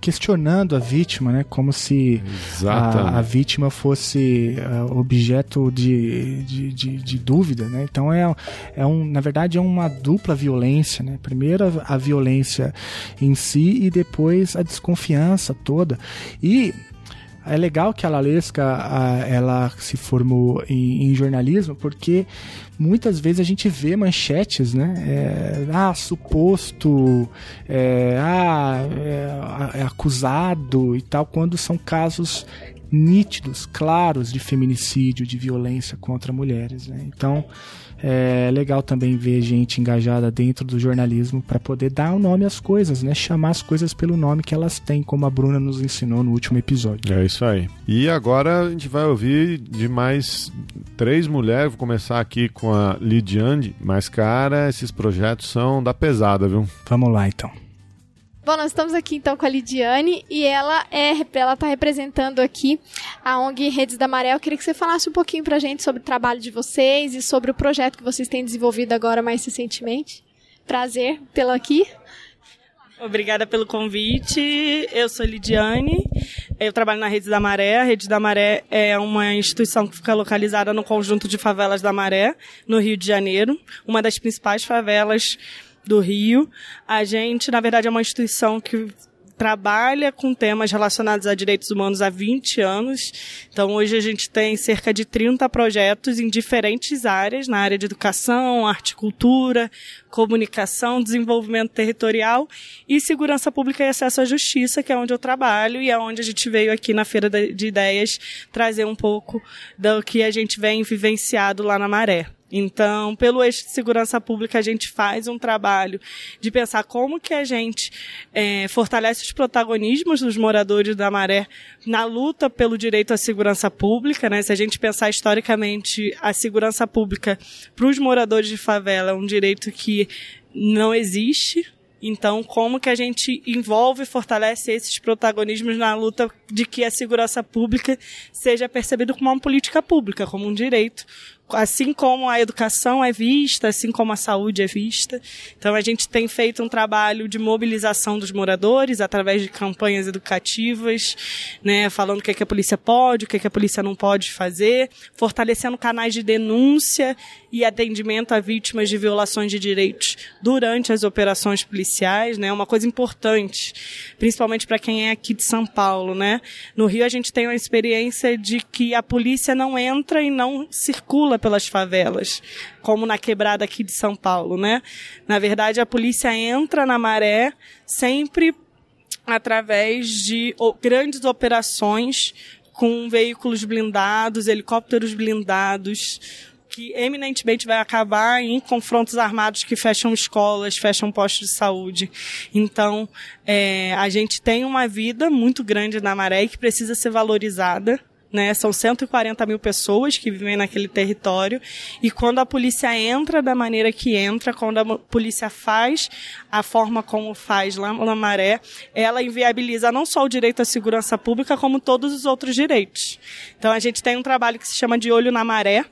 Questionando a vítima, né? Como se a, a, vítima fosse uh, objeto de, de, de, de, dúvida, né? Então é, é um, na verdade é uma dupla violência, né? Primeiro a, a violência em si e depois a desconfiança toda. E é legal que a Lalesca ela se formou em, em, jornalismo porque muitas vezes a gente vê manchetes, né? É, ah, suposto, é, ah, é, é acusado e tal, quando são casos nítidos, claros de feminicídio, de violência contra mulheres. Né? Então é legal também ver gente engajada dentro do jornalismo para poder dar o um nome às coisas, né? Chamar as coisas pelo nome que elas têm, como a Bruna nos ensinou no último episódio. É isso aí. E agora a gente vai ouvir de mais três mulheres. Vou começar aqui com a Lidiane. Mas, cara, esses projetos são da pesada, viu? Vamos lá então. Bom, nós estamos aqui então com a Lidiane e ela é ela está representando aqui a ONG Redes da Maré. Eu queria que você falasse um pouquinho para a gente sobre o trabalho de vocês e sobre o projeto que vocês têm desenvolvido agora mais recentemente. Prazer tê-la aqui. Obrigada pelo convite. Eu sou Lidiane. Eu trabalho na Rede da Maré. A Rede da Maré é uma instituição que fica localizada no conjunto de favelas da Maré, no Rio de Janeiro, uma das principais favelas do Rio. A gente, na verdade, é uma instituição que trabalha com temas relacionados a direitos humanos há 20 anos. Então, hoje a gente tem cerca de 30 projetos em diferentes áreas, na área de educação, arte cultura, comunicação, desenvolvimento territorial e segurança pública e acesso à justiça, que é onde eu trabalho e é onde a gente veio aqui na Feira de Ideias trazer um pouco do que a gente vem vivenciado lá na Maré. Então, pelo eixo de segurança pública, a gente faz um trabalho de pensar como que a gente é, fortalece os protagonismos dos moradores da Maré na luta pelo direito à segurança pública. Né? Se a gente pensar historicamente, a segurança pública para os moradores de favela é um direito que não existe, então, como que a gente envolve e fortalece esses protagonismos na luta de que a segurança pública seja percebida como uma política pública, como um direito, assim como a educação é vista, assim como a saúde é vista. Então a gente tem feito um trabalho de mobilização dos moradores através de campanhas educativas, né, falando o que, é que a polícia pode, o que, é que a polícia não pode fazer, fortalecendo canais de denúncia e atendimento a vítimas de violações de direitos durante as operações policiais, né, uma coisa importante, principalmente para quem é aqui de São Paulo, né. No Rio a gente tem uma experiência de que a polícia não entra e não circula pelas favelas, como na quebrada aqui de São Paulo, né? Na verdade, a polícia entra na maré sempre através de grandes operações com veículos blindados, helicópteros blindados, que eminentemente vai acabar em confrontos armados que fecham escolas, fecham postos de saúde. Então, é, a gente tem uma vida muito grande na maré que precisa ser valorizada né? São 140 mil pessoas que vivem naquele território. E quando a polícia entra da maneira que entra, quando a polícia faz a forma como faz lá na Maré, ela inviabiliza não só o direito à segurança pública, como todos os outros direitos. Então a gente tem um trabalho que se chama de Olho na Maré,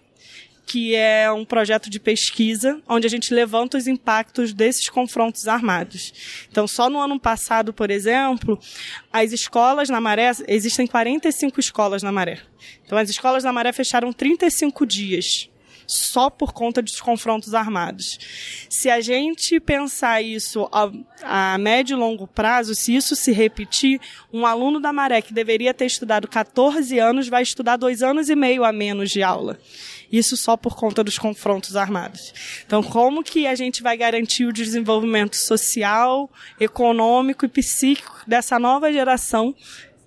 que é um projeto de pesquisa onde a gente levanta os impactos desses confrontos armados. Então, só no ano passado, por exemplo, as escolas na Maré, existem 45 escolas na Maré. Então, as escolas na Maré fecharam 35 dias só por conta dos confrontos armados. Se a gente pensar isso a, a médio e longo prazo, se isso se repetir, um aluno da Maré que deveria ter estudado 14 anos vai estudar dois anos e meio a menos de aula. Isso só por conta dos confrontos armados. Então, como que a gente vai garantir o desenvolvimento social, econômico e psíquico dessa nova geração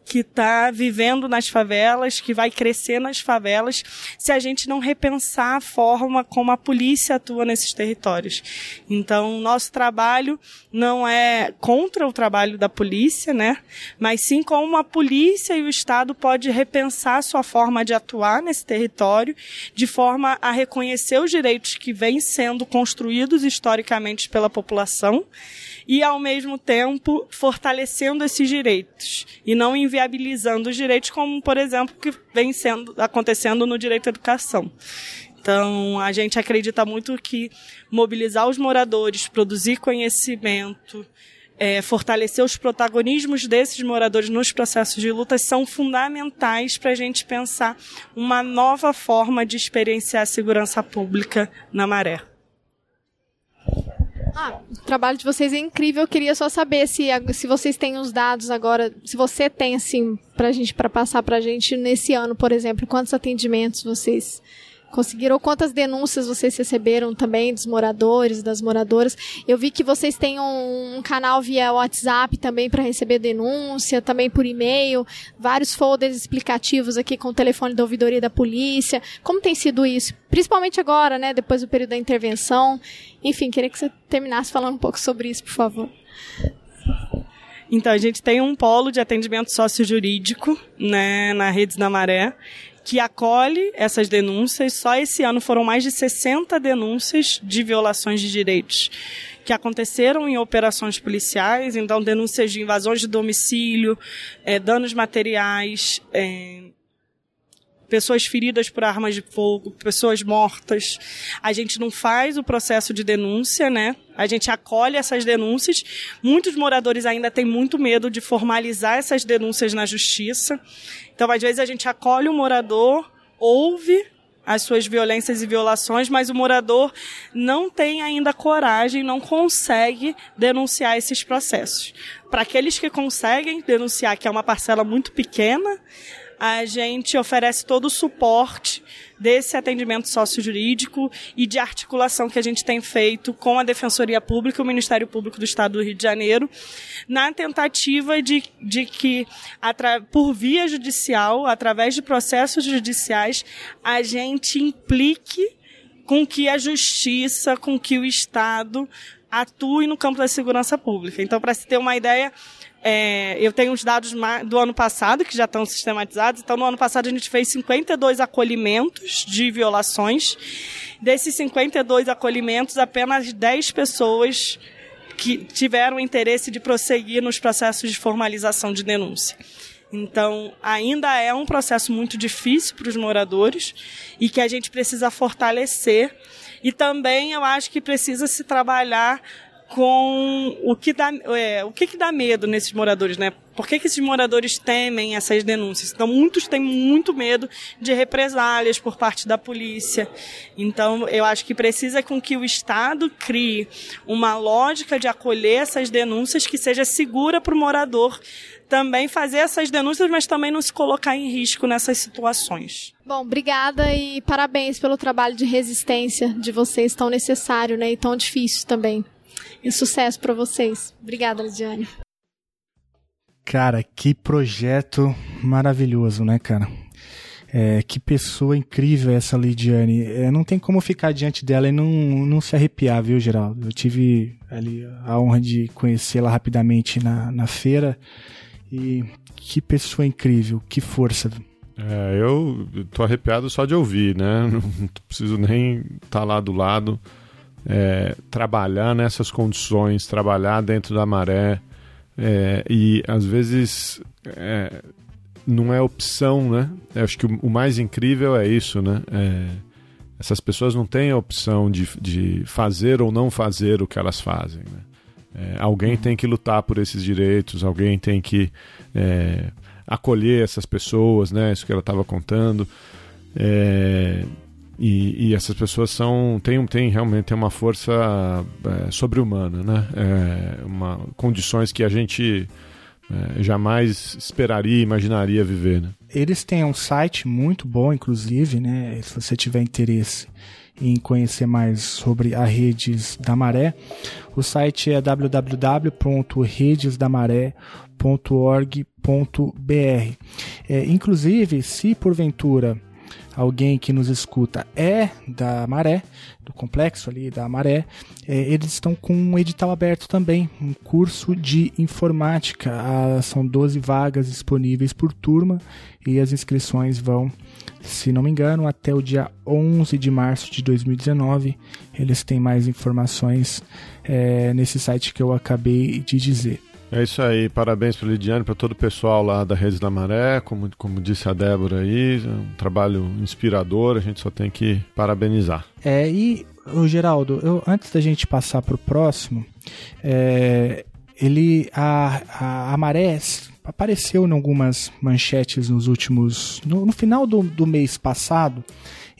que está vivendo nas favelas, que vai crescer nas favelas, se a gente não repensar a forma como a polícia atua nesses territórios. Então, nosso trabalho não é contra o trabalho da polícia, né? Mas sim como a polícia e o Estado pode repensar sua forma de atuar nesse território, de forma a reconhecer os direitos que vêm sendo construídos historicamente pela população e, ao mesmo tempo, fortalecendo esses direitos e não inviabilizando os direitos, como, por exemplo, que vem sendo acontecendo no direito à educação. Então, a gente acredita muito que mobilizar os moradores, produzir conhecimento, é, fortalecer os protagonismos desses moradores nos processos de luta são fundamentais para a gente pensar uma nova forma de experienciar a segurança pública na maré. Ah, o trabalho de vocês é incrível. Eu queria só saber se, se vocês têm os dados agora, se você tem assim pra gente para passar pra gente nesse ano, por exemplo, quantos atendimentos vocês conseguiram? Quantas denúncias vocês receberam também dos moradores, das moradoras? Eu vi que vocês têm um, um canal via WhatsApp também para receber denúncia, também por e-mail, vários folders explicativos aqui com o telefone da ouvidoria da polícia. Como tem sido isso? Principalmente agora, né, depois do período da intervenção. Enfim, queria que você terminasse falando um pouco sobre isso, por favor. Então, a gente tem um polo de atendimento sócio-jurídico né, na Redes da Maré, que acolhe essas denúncias. Só esse ano foram mais de 60 denúncias de violações de direitos que aconteceram em operações policiais, então denúncias de invasões de domicílio, é, danos materiais, é, pessoas feridas por armas de fogo, pessoas mortas. A gente não faz o processo de denúncia, né? A gente acolhe essas denúncias. Muitos moradores ainda têm muito medo de formalizar essas denúncias na justiça. Então, às vezes, a gente acolhe o morador, ouve as suas violências e violações, mas o morador não tem ainda coragem, não consegue denunciar esses processos. Para aqueles que conseguem denunciar, que é uma parcela muito pequena, a gente oferece todo o suporte desse atendimento sócio-jurídico e de articulação que a gente tem feito com a Defensoria Pública e o Ministério Público do Estado do Rio de Janeiro, na tentativa de, de que, por via judicial, através de processos judiciais, a gente implique com que a justiça, com que o Estado atue no campo da segurança pública. Então, para se ter uma ideia, é, eu tenho os dados do ano passado, que já estão sistematizados. Então, no ano passado, a gente fez 52 acolhimentos de violações. Desses 52 acolhimentos, apenas 10 pessoas que tiveram interesse de prosseguir nos processos de formalização de denúncia. Então, ainda é um processo muito difícil para os moradores e que a gente precisa fortalecer. E também eu acho que precisa se trabalhar com o que dá, é, o que, que dá medo nesses moradores, né? Por que, que esses moradores temem essas denúncias? Então, muitos têm muito medo de represálias por parte da polícia. Então, eu acho que precisa com que o Estado crie uma lógica de acolher essas denúncias que seja segura para o morador também fazer essas denúncias, mas também não se colocar em risco nessas situações. Bom, obrigada e parabéns pelo trabalho de resistência de vocês, tão necessário né, e tão difícil também. E sucesso para vocês. Obrigada, Lidiane. Cara, que projeto maravilhoso, né, cara? É, que pessoa incrível essa Lidiane. É, não tem como ficar diante dela e não, não se arrepiar, viu, Geraldo? Eu tive ali a honra de conhecê-la rapidamente na, na feira e que pessoa incrível, que força. É, eu tô arrepiado só de ouvir, né? Não preciso nem estar tá lá do lado é, trabalhar nessas condições, trabalhar dentro da maré é, e às vezes é, não é opção, né? Eu acho que o, mais incrível é isso, né? É, essas pessoas não têm a opção de, de fazer ou não fazer o que elas fazem. Né? É, alguém tem que lutar por esses direitos, alguém tem que é, acolher essas pessoas, né? Isso que ela estava contando. E, e, essas pessoas são têm, têm realmente uma força é, sobre-humana, né? É, uma, condições que a gente é, jamais esperaria, imaginaria viver. Né? Eles têm um site muito bom, inclusive, né? Se você tiver interesse em conhecer mais sobre a Redes da Maré, o site é www.redesdamaré.org.br. É, inclusive, se porventura alguém que nos escuta é da Maré, do complexo ali da Maré, é, eles estão com um edital aberto também, um curso de informática. Ah, são 12 vagas disponíveis por turma e as inscrições vão, se não me engano, até o dia 11 de março de 2019. Eles têm mais informações é, nesse site que eu acabei de dizer. É isso aí, parabéns para Lidiane, para todo o pessoal lá da Redes da Maré, como, como disse a Débora aí, um trabalho inspirador, a gente só tem que parabenizar. É, e, o Geraldo, eu, antes da gente passar para o próximo, é, ele, a, a, a Maré apareceu em algumas manchetes nos últimos, no, no final do, do mês passado,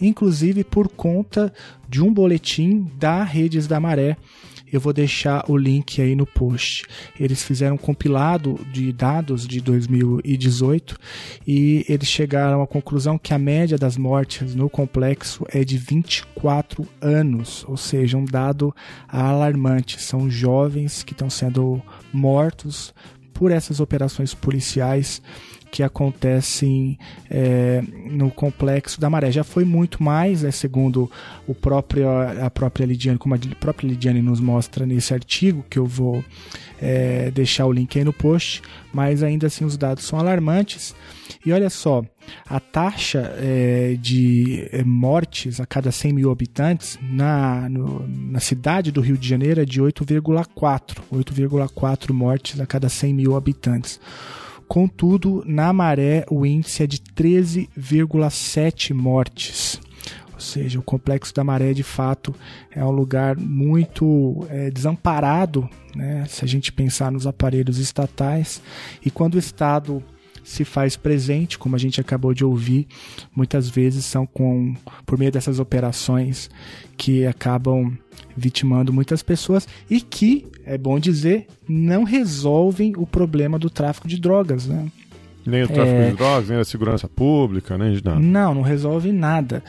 inclusive por conta de um boletim da Redes da Maré, eu vou deixar o link aí no post. Eles fizeram um compilado de dados de 2018 e eles chegaram à conclusão que a média das mortes no complexo é de 24 anos, ou seja, um dado alarmante. São jovens que estão sendo mortos por essas operações policiais que acontecem é, no complexo da maré. Já foi muito mais, né, segundo o próprio, a própria Lidiane, como a própria Lidiane nos mostra nesse artigo, que eu vou é, deixar o link aí no post, mas ainda assim os dados são alarmantes. E olha só, a taxa é, de é, mortes a cada 100 mil habitantes na, no, na cidade do Rio de Janeiro é de 8,4. 8,4 mortes a cada 100 mil habitantes. Contudo, na maré, o índice é de 13,7 mortes. Ou seja, o complexo da maré de fato é um lugar muito é, desamparado, né? se a gente pensar nos aparelhos estatais. E quando o Estado se faz presente, como a gente acabou de ouvir, muitas vezes são com por meio dessas operações que acabam vitimando muitas pessoas e que, é bom dizer, não resolvem o problema do tráfico de drogas, né? Nem o tráfico é... de drogas, nem a segurança pública, nem de nada. Não, não resolve nada.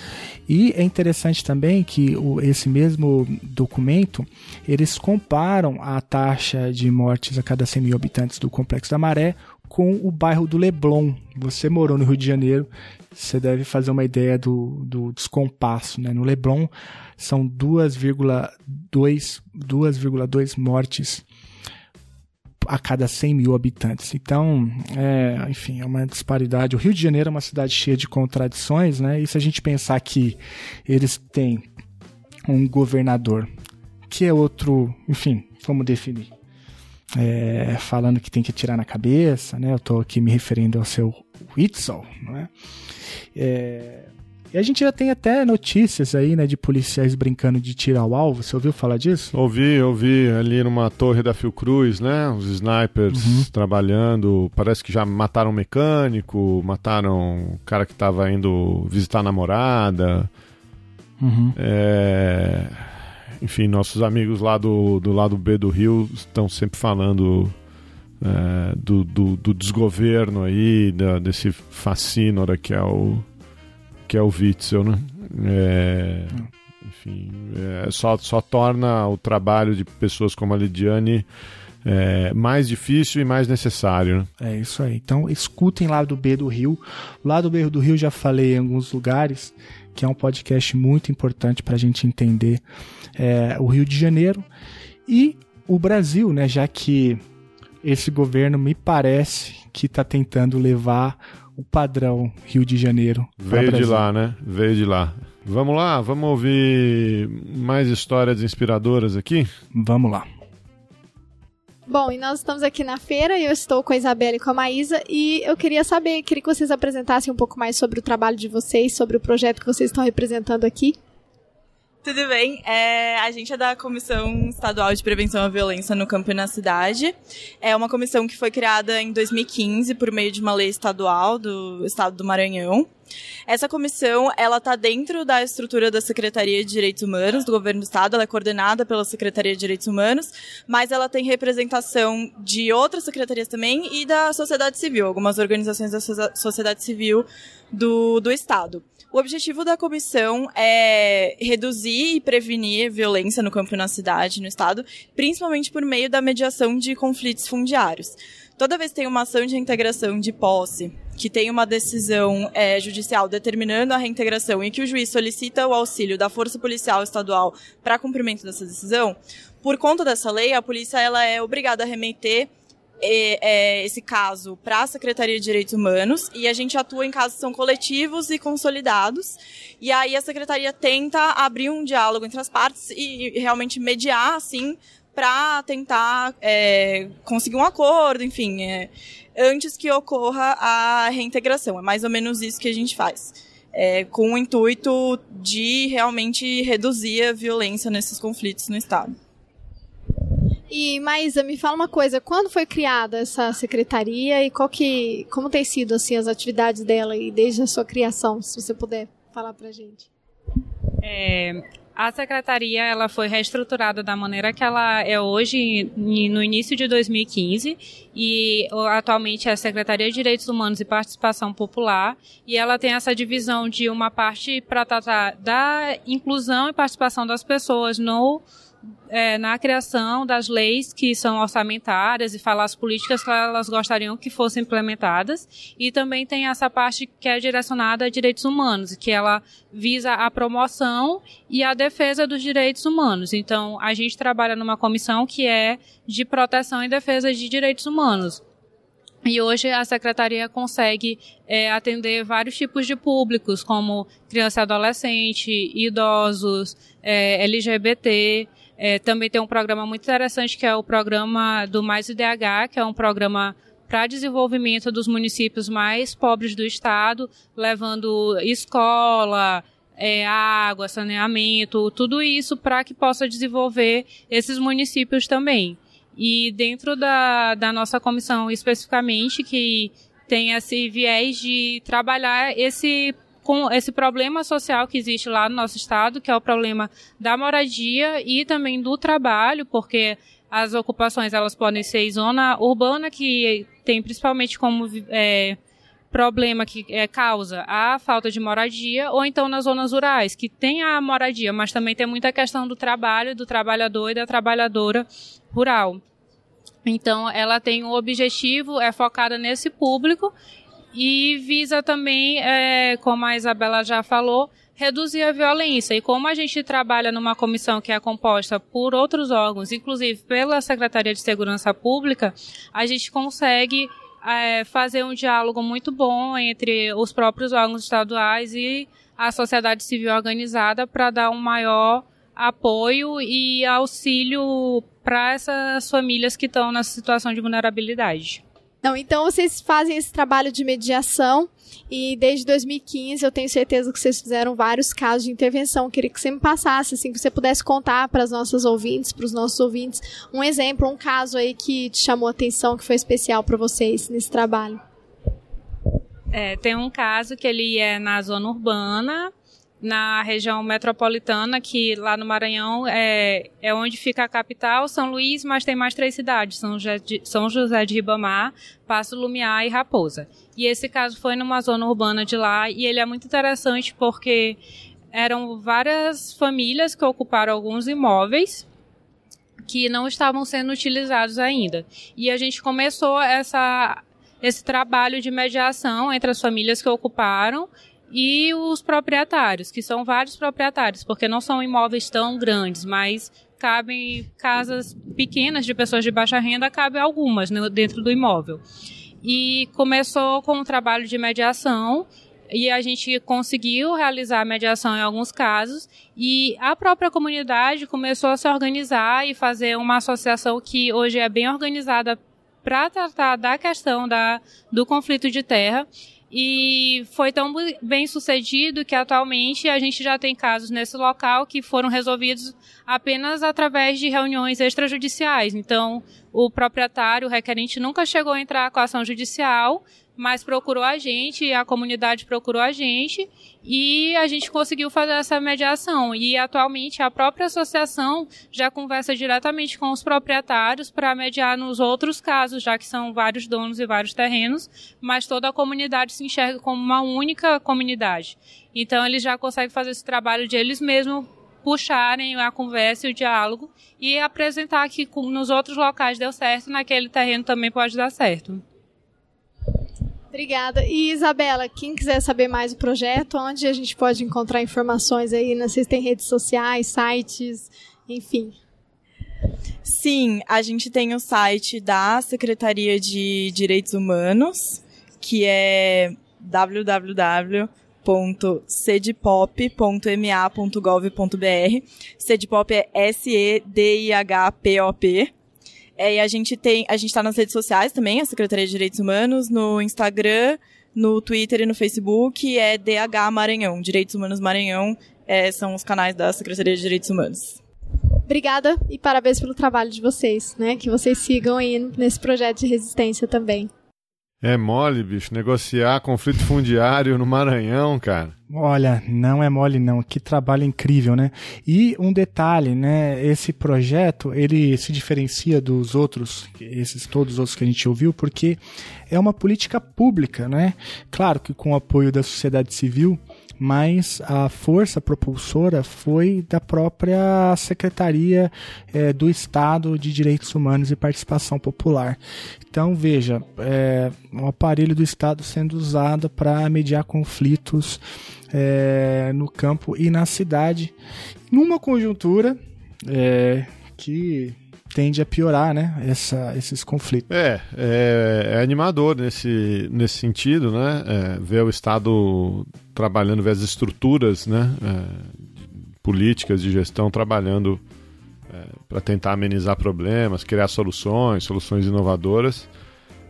E é interessante também que o, esse mesmo documento, eles comparam a taxa de mortes a cada 100 mil habitantes do Complexo da Maré com o bairro do Leblon. Você morou no Rio de Janeiro, você deve fazer uma ideia do, do descompasso. Né? No Leblon são 2,2 mortes a cada 100 mil habitantes. Então, é, enfim, é uma disparidade. O Rio de Janeiro é uma cidade cheia de contradições, né? E se a gente pensar que eles têm um governador que é outro, enfim, vamos definir é, falando que tem que tirar na cabeça, né? Eu estou aqui me referindo ao seu Witzel, né? É, e a gente já tem até notícias aí, né, de policiais brincando de tirar o alvo. Você ouviu falar disso? Ouvi, ouvi. Ali numa torre da Fiocruz, né? Os snipers uhum. trabalhando. Parece que já mataram um mecânico, mataram o cara que estava indo visitar a namorada. Uhum. É enfim, nossos amigos lá do, do lado B do Rio estão sempre falando é, do, do, do, desgoverno aí, da, desse fascínora que é o que é o Witzel, né? É, enfim, é, só, só torna o trabalho de pessoas como a Lidiane é, mais difícil e mais necessário. Né? É isso aí. Então escutem lá do B do Rio. Lá do B do Rio já falei em alguns lugares que é um podcast muito importante para a gente entender é, o Rio de Janeiro e o Brasil, né? Já que esse governo me parece que está tentando levar o padrão Rio de Janeiro. Veio de lá, né? Veio de lá. Vamos lá, vamos ouvir mais histórias inspiradoras aqui? Vamos lá. Bom, e nós estamos aqui na feira, eu estou com a Isabela e com a Maísa, e eu queria saber, queria que vocês apresentassem um pouco mais sobre o trabalho de vocês, sobre o projeto que vocês estão representando aqui. Tudo bem, é, a gente é da Comissão Estadual de Prevenção à Violência no Campo e na Cidade. É uma comissão que foi criada em 2015 por meio de uma lei estadual do Estado do Maranhão. Essa comissão, ela está dentro da estrutura da Secretaria de Direitos Humanos do Governo do Estado, ela é coordenada pela Secretaria de Direitos Humanos, mas ela tem representação de outras secretarias também e da sociedade civil, algumas organizações da sociedade civil do, do Estado. O objetivo da comissão é reduzir e prevenir violência no campo e na cidade, no Estado, principalmente por meio da mediação de conflitos fundiários. Toda vez que tem uma ação de reintegração de posse, que tem uma decisão é, judicial determinando a reintegração e que o juiz solicita o auxílio da Força Policial Estadual para cumprimento dessa decisão, por conta dessa lei, a polícia ela é obrigada a remeter é, esse caso para a Secretaria de Direitos Humanos e a gente atua em casos que são coletivos e consolidados. E aí a Secretaria tenta abrir um diálogo entre as partes e realmente mediar, assim, para tentar é, conseguir um acordo, enfim, é, antes que ocorra a reintegração. É mais ou menos isso que a gente faz. É, com o intuito de realmente reduzir a violência nesses conflitos no Estado. E Maísa, me fala uma coisa, quando foi criada essa secretaria e qual que, como tem sido assim as atividades dela e desde a sua criação, se você puder falar pra gente. É, a secretaria ela foi reestruturada da maneira que ela é hoje no início de 2015 e atualmente é a Secretaria de Direitos Humanos e Participação Popular. E ela tem essa divisão de uma parte para tratar da inclusão e participação das pessoas no é, na criação das leis que são orçamentárias e falar as políticas que elas gostariam que fossem implementadas. E também tem essa parte que é direcionada a direitos humanos, que ela visa a promoção e a defesa dos direitos humanos. Então, a gente trabalha numa comissão que é de proteção e defesa de direitos humanos. E hoje a secretaria consegue é, atender vários tipos de públicos, como criança e adolescente, idosos, é, LGBT, é, também tem um programa muito interessante que é o programa do Mais IDH, que é um programa para desenvolvimento dos municípios mais pobres do estado, levando escola, é, água, saneamento, tudo isso para que possa desenvolver esses municípios também. E dentro da, da nossa comissão especificamente, que tem esse viés de trabalhar esse com esse problema social que existe lá no nosso estado, que é o problema da moradia e também do trabalho, porque as ocupações elas podem ser zona urbana, que tem principalmente como é, problema que é, causa a falta de moradia, ou então nas zonas rurais, que tem a moradia, mas também tem muita questão do trabalho, do trabalhador e da trabalhadora rural. Então, ela tem um objetivo, é focada nesse público e visa também, é, como a Isabela já falou, reduzir a violência. E como a gente trabalha numa comissão que é composta por outros órgãos, inclusive pela Secretaria de Segurança Pública, a gente consegue é, fazer um diálogo muito bom entre os próprios órgãos estaduais e a sociedade civil organizada para dar um maior apoio e auxílio para essas famílias que estão nessa situação de vulnerabilidade. Não, então vocês fazem esse trabalho de mediação e desde 2015 eu tenho certeza que vocês fizeram vários casos de intervenção. Eu queria que você me passasse, assim, que você pudesse contar para as nossas ouvintes, para os nossos ouvintes, um exemplo, um caso aí que te chamou a atenção, que foi especial para vocês nesse trabalho. É, tem um caso que ele é na zona urbana, na região metropolitana, que lá no Maranhão é, é onde fica a capital, São Luís, mas tem mais três cidades, São José de, São José de Ribamar, Passo Lumiar e Raposa. E esse caso foi numa zona urbana de lá, e ele é muito interessante porque eram várias famílias que ocuparam alguns imóveis que não estavam sendo utilizados ainda. E a gente começou essa, esse trabalho de mediação entre as famílias que ocuparam e os proprietários, que são vários proprietários, porque não são imóveis tão grandes, mas cabem casas pequenas de pessoas de baixa renda, cabem algumas né, dentro do imóvel. E começou com um trabalho de mediação e a gente conseguiu realizar a mediação em alguns casos e a própria comunidade começou a se organizar e fazer uma associação que hoje é bem organizada para tratar da questão da, do conflito de terra e foi tão bem sucedido que atualmente a gente já tem casos nesse local que foram resolvidos apenas através de reuniões extrajudiciais. Então, o proprietário, o requerente, nunca chegou a entrar com a ação judicial, mas procurou a gente, a comunidade procurou a gente e a gente conseguiu fazer essa mediação. E atualmente a própria associação já conversa diretamente com os proprietários para mediar nos outros casos, já que são vários donos e vários terrenos, mas toda a comunidade se enxerga como uma única comunidade. Então eles já conseguem fazer esse trabalho de eles mesmos puxarem a conversa e o diálogo e apresentar que nos outros locais deu certo, naquele terreno também pode dar certo. Obrigada. E Isabela, quem quiser saber mais do projeto, onde a gente pode encontrar informações aí? Vocês têm redes sociais, sites, enfim. Sim, a gente tem o site da Secretaria de Direitos Humanos, que é www.sedpop.ma.gov.br. Sedpop é S-E-D-I-H-P-O-P. É, e a gente tem, a gente está nas redes sociais também, a Secretaria de Direitos Humanos, no Instagram, no Twitter e no Facebook, é DH Maranhão, Direitos Humanos Maranhão, é, são os canais da Secretaria de Direitos Humanos. Obrigada e parabéns pelo trabalho de vocês, né? Que vocês sigam aí nesse projeto de resistência também. É mole, bicho, negociar conflito fundiário no Maranhão, cara. Olha, não é mole não, que trabalho incrível, né? E um detalhe, né, esse projeto, ele se diferencia dos outros, esses todos os outros que a gente ouviu, porque é uma política pública, né? Claro que com o apoio da sociedade civil, mas a força propulsora foi da própria Secretaria é, do Estado de Direitos Humanos e Participação Popular. Então, veja, é um aparelho do Estado sendo usado para mediar conflitos é, no campo e na cidade, numa conjuntura é, que tende a piorar, né? Essa, esses conflitos. É, é, é, animador nesse, nesse sentido, né? É, ver o Estado trabalhando, ver as estruturas, né? É, políticas de gestão trabalhando é, para tentar amenizar problemas, criar soluções, soluções inovadoras.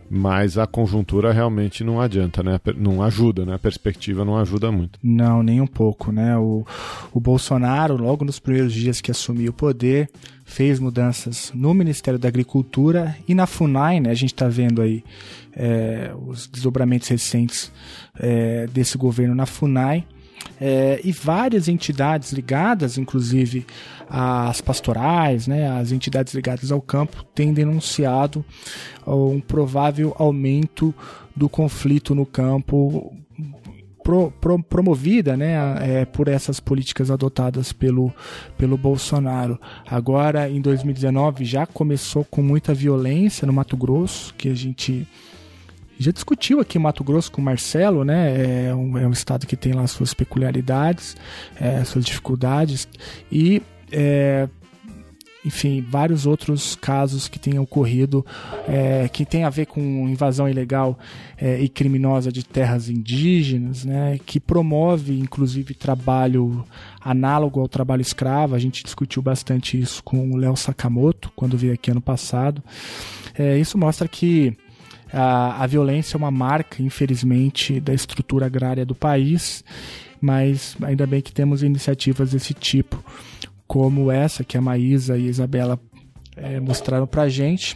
Mas a conjuntura realmente não adianta, né? Não ajuda, né? A perspectiva não ajuda muito. Não, nem um pouco, né? O, o Bolsonaro, logo nos primeiros dias que assumiu o poder, fez mudanças no Ministério da Agricultura e na FUNAI, né? A gente está vendo aí é, os desdobramentos recentes é, desse governo na FUNAI. É, e várias entidades ligadas, inclusive as pastorais, né, as entidades ligadas ao campo, têm denunciado um provável aumento do conflito no campo pro, pro, promovida né, é, por essas políticas adotadas pelo, pelo Bolsonaro. Agora, em 2019, já começou com muita violência no Mato Grosso, que a gente já discutiu aqui Mato Grosso com o Marcelo, né? É um, é um estado que tem lá suas peculiaridades, é, suas dificuldades e é, enfim, vários outros casos que tenham ocorrido é, que tem a ver com invasão ilegal é, e criminosa de terras indígenas, né, que promove inclusive trabalho análogo ao trabalho escravo. A gente discutiu bastante isso com o Léo Sakamoto quando veio aqui ano passado. É, isso mostra que a, a violência é uma marca, infelizmente, da estrutura agrária do país, mas ainda bem que temos iniciativas desse tipo, como essa que a Maísa e a Isabela é, mostraram pra gente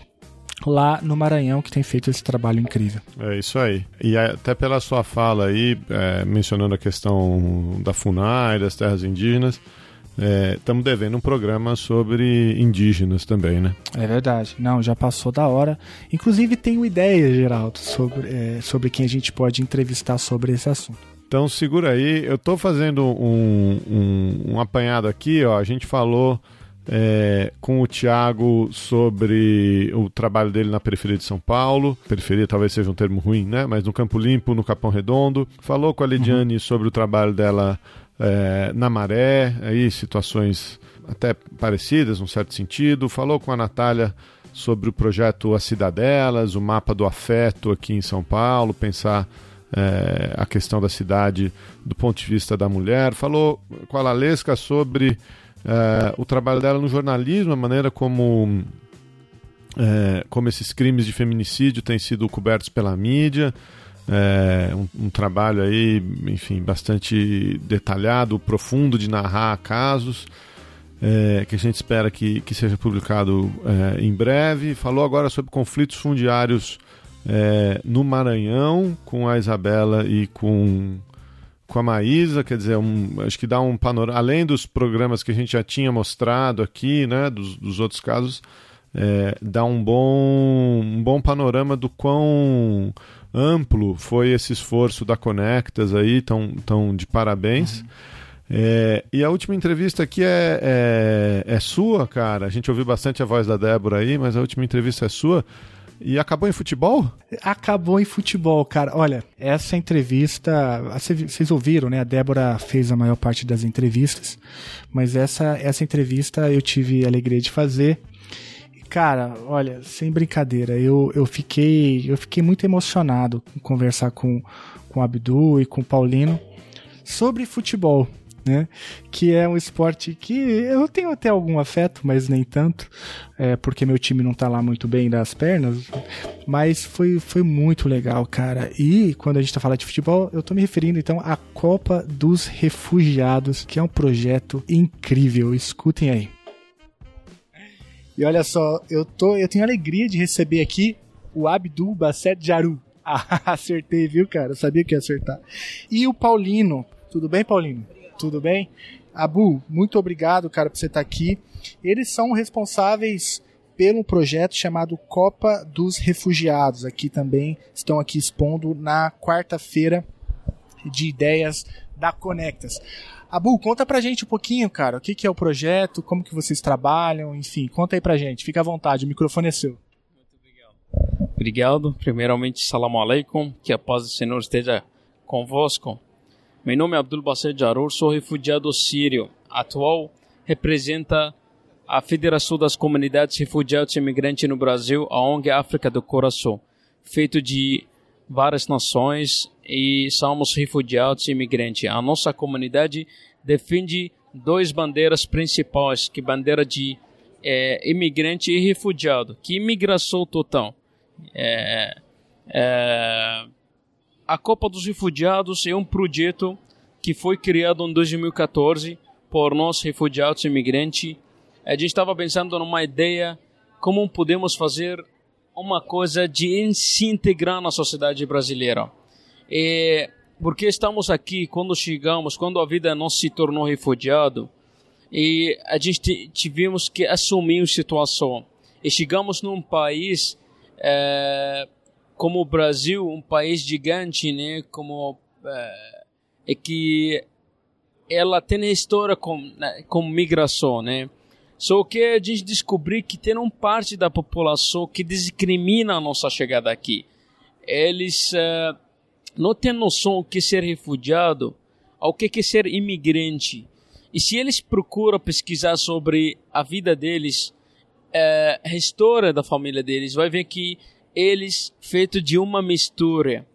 lá no Maranhão que tem feito esse trabalho incrível. É isso aí. E até pela sua fala aí, é, mencionando a questão da FUNAI, das terras indígenas, estamos é, devendo um programa sobre indígenas também, né? É verdade. Não, já passou da hora. Inclusive tenho ideia, Geraldo, sobre, é, sobre quem a gente pode entrevistar sobre esse assunto. Então segura aí, eu estou fazendo um, um, um, apanhado aqui, ó. A gente falou é, com o Tiago sobre o trabalho dele na periferia de São Paulo. Periferia talvez seja um termo ruim, né? Mas no Campo Limpo, no Capão Redondo. Falou com a Lidiane uhum. sobre o trabalho dela é, na maré, aí situações até parecidas, num certo sentido. Falou com a Natália sobre o projeto As Cidadelas, o mapa do afeto aqui em São Paulo, pensar é, a questão da cidade do ponto de vista da mulher. Falou com a Lalesca sobre é, o trabalho dela no jornalismo, a maneira como, é, como esses crimes de feminicídio têm sido cobertos pela mídia. É, um, um, trabalho aí, enfim, bastante detalhado, profundo de narrar casos, é, que a gente espera que, que seja publicado é, em breve. Falou agora sobre conflitos fundiários é, no Maranhão com a Isabela e com com a Maísa, quer dizer, um, acho que dá um panorama, além dos programas que a gente já tinha mostrado aqui, né, dos, dos outros casos, é, dá um bom, um bom panorama do quão amplo foi esse esforço da Conectas aí, tão, tão de parabéns. Uhum. É, e a última entrevista aqui é, é, é, sua, cara. A gente ouviu bastante a voz da Débora aí, mas a última entrevista é sua. E acabou em futebol? Acabou em futebol, cara. Olha, essa entrevista, vocês ouviram, né? A Débora fez a maior parte das entrevistas, mas essa, essa entrevista eu tive a alegria de fazer. Cara, olha, sem brincadeira, eu, eu fiquei eu fiquei muito emocionado em conversar com, com o Abdu e com o Paulino sobre futebol né? Que é um esporte que eu tenho até algum afeto, mas nem tanto, é, porque meu time não tá lá muito bem das pernas. Mas foi, foi muito legal, cara. E quando a gente tá falando de futebol, eu tô me referindo então à Copa dos Refugiados, que é um projeto incrível. Escutem aí. E olha só, eu, tô, eu tenho alegria de receber aqui o Abdul Basset Jaru. Ah, acertei, viu, cara? Sabia que ia acertar. E o Paulino. Tudo bem, Paulino? Tudo bem? Abu, muito obrigado, cara, por você estar aqui. Eles são responsáveis pelo projeto chamado Copa dos Refugiados. Aqui também estão aqui expondo na quarta-feira de ideias da Conectas. Abu, conta pra gente um pouquinho, cara, o que, que é o projeto, como que vocês trabalham, enfim, conta aí pra gente, fica à vontade, o microfone é seu. Muito obrigado. Obrigado, primeiramente, salam aleikum, que a paz do Senhor esteja convosco. Meu nome é Abdul Basser Jarur, sou refugiado sírio. Atual representa a Federação das Comunidades Refugiados e Imigrantes no Brasil, a ONG África do Coração, feito de várias nações e somos refugiados e imigrantes. A nossa comunidade defende duas bandeiras principais, que bandeira de é, imigrante e refugiado, que imigração total. É, é, a Copa dos Refugiados é um projeto que foi criado em 2014 por nós, refugiados e imigrantes. A gente estava pensando numa ideia como podemos fazer uma coisa de se integrar na sociedade brasileira. Porque estamos aqui, quando chegamos, quando a vida não se tornou refugiado, e a gente tivemos que assumir a situação. E chegamos num país é, como o Brasil, um país gigante, né, como é, é que ela tem história com né, com migração, né? Só que a gente descobriu que tem uma parte da população que discrimina a nossa chegada aqui. Eles é, não têm noção o que é ser refugiado, o que é ser imigrante. E se eles procuram pesquisar sobre a vida deles, é, a história da família deles, vai ver que eles feito de uma mistura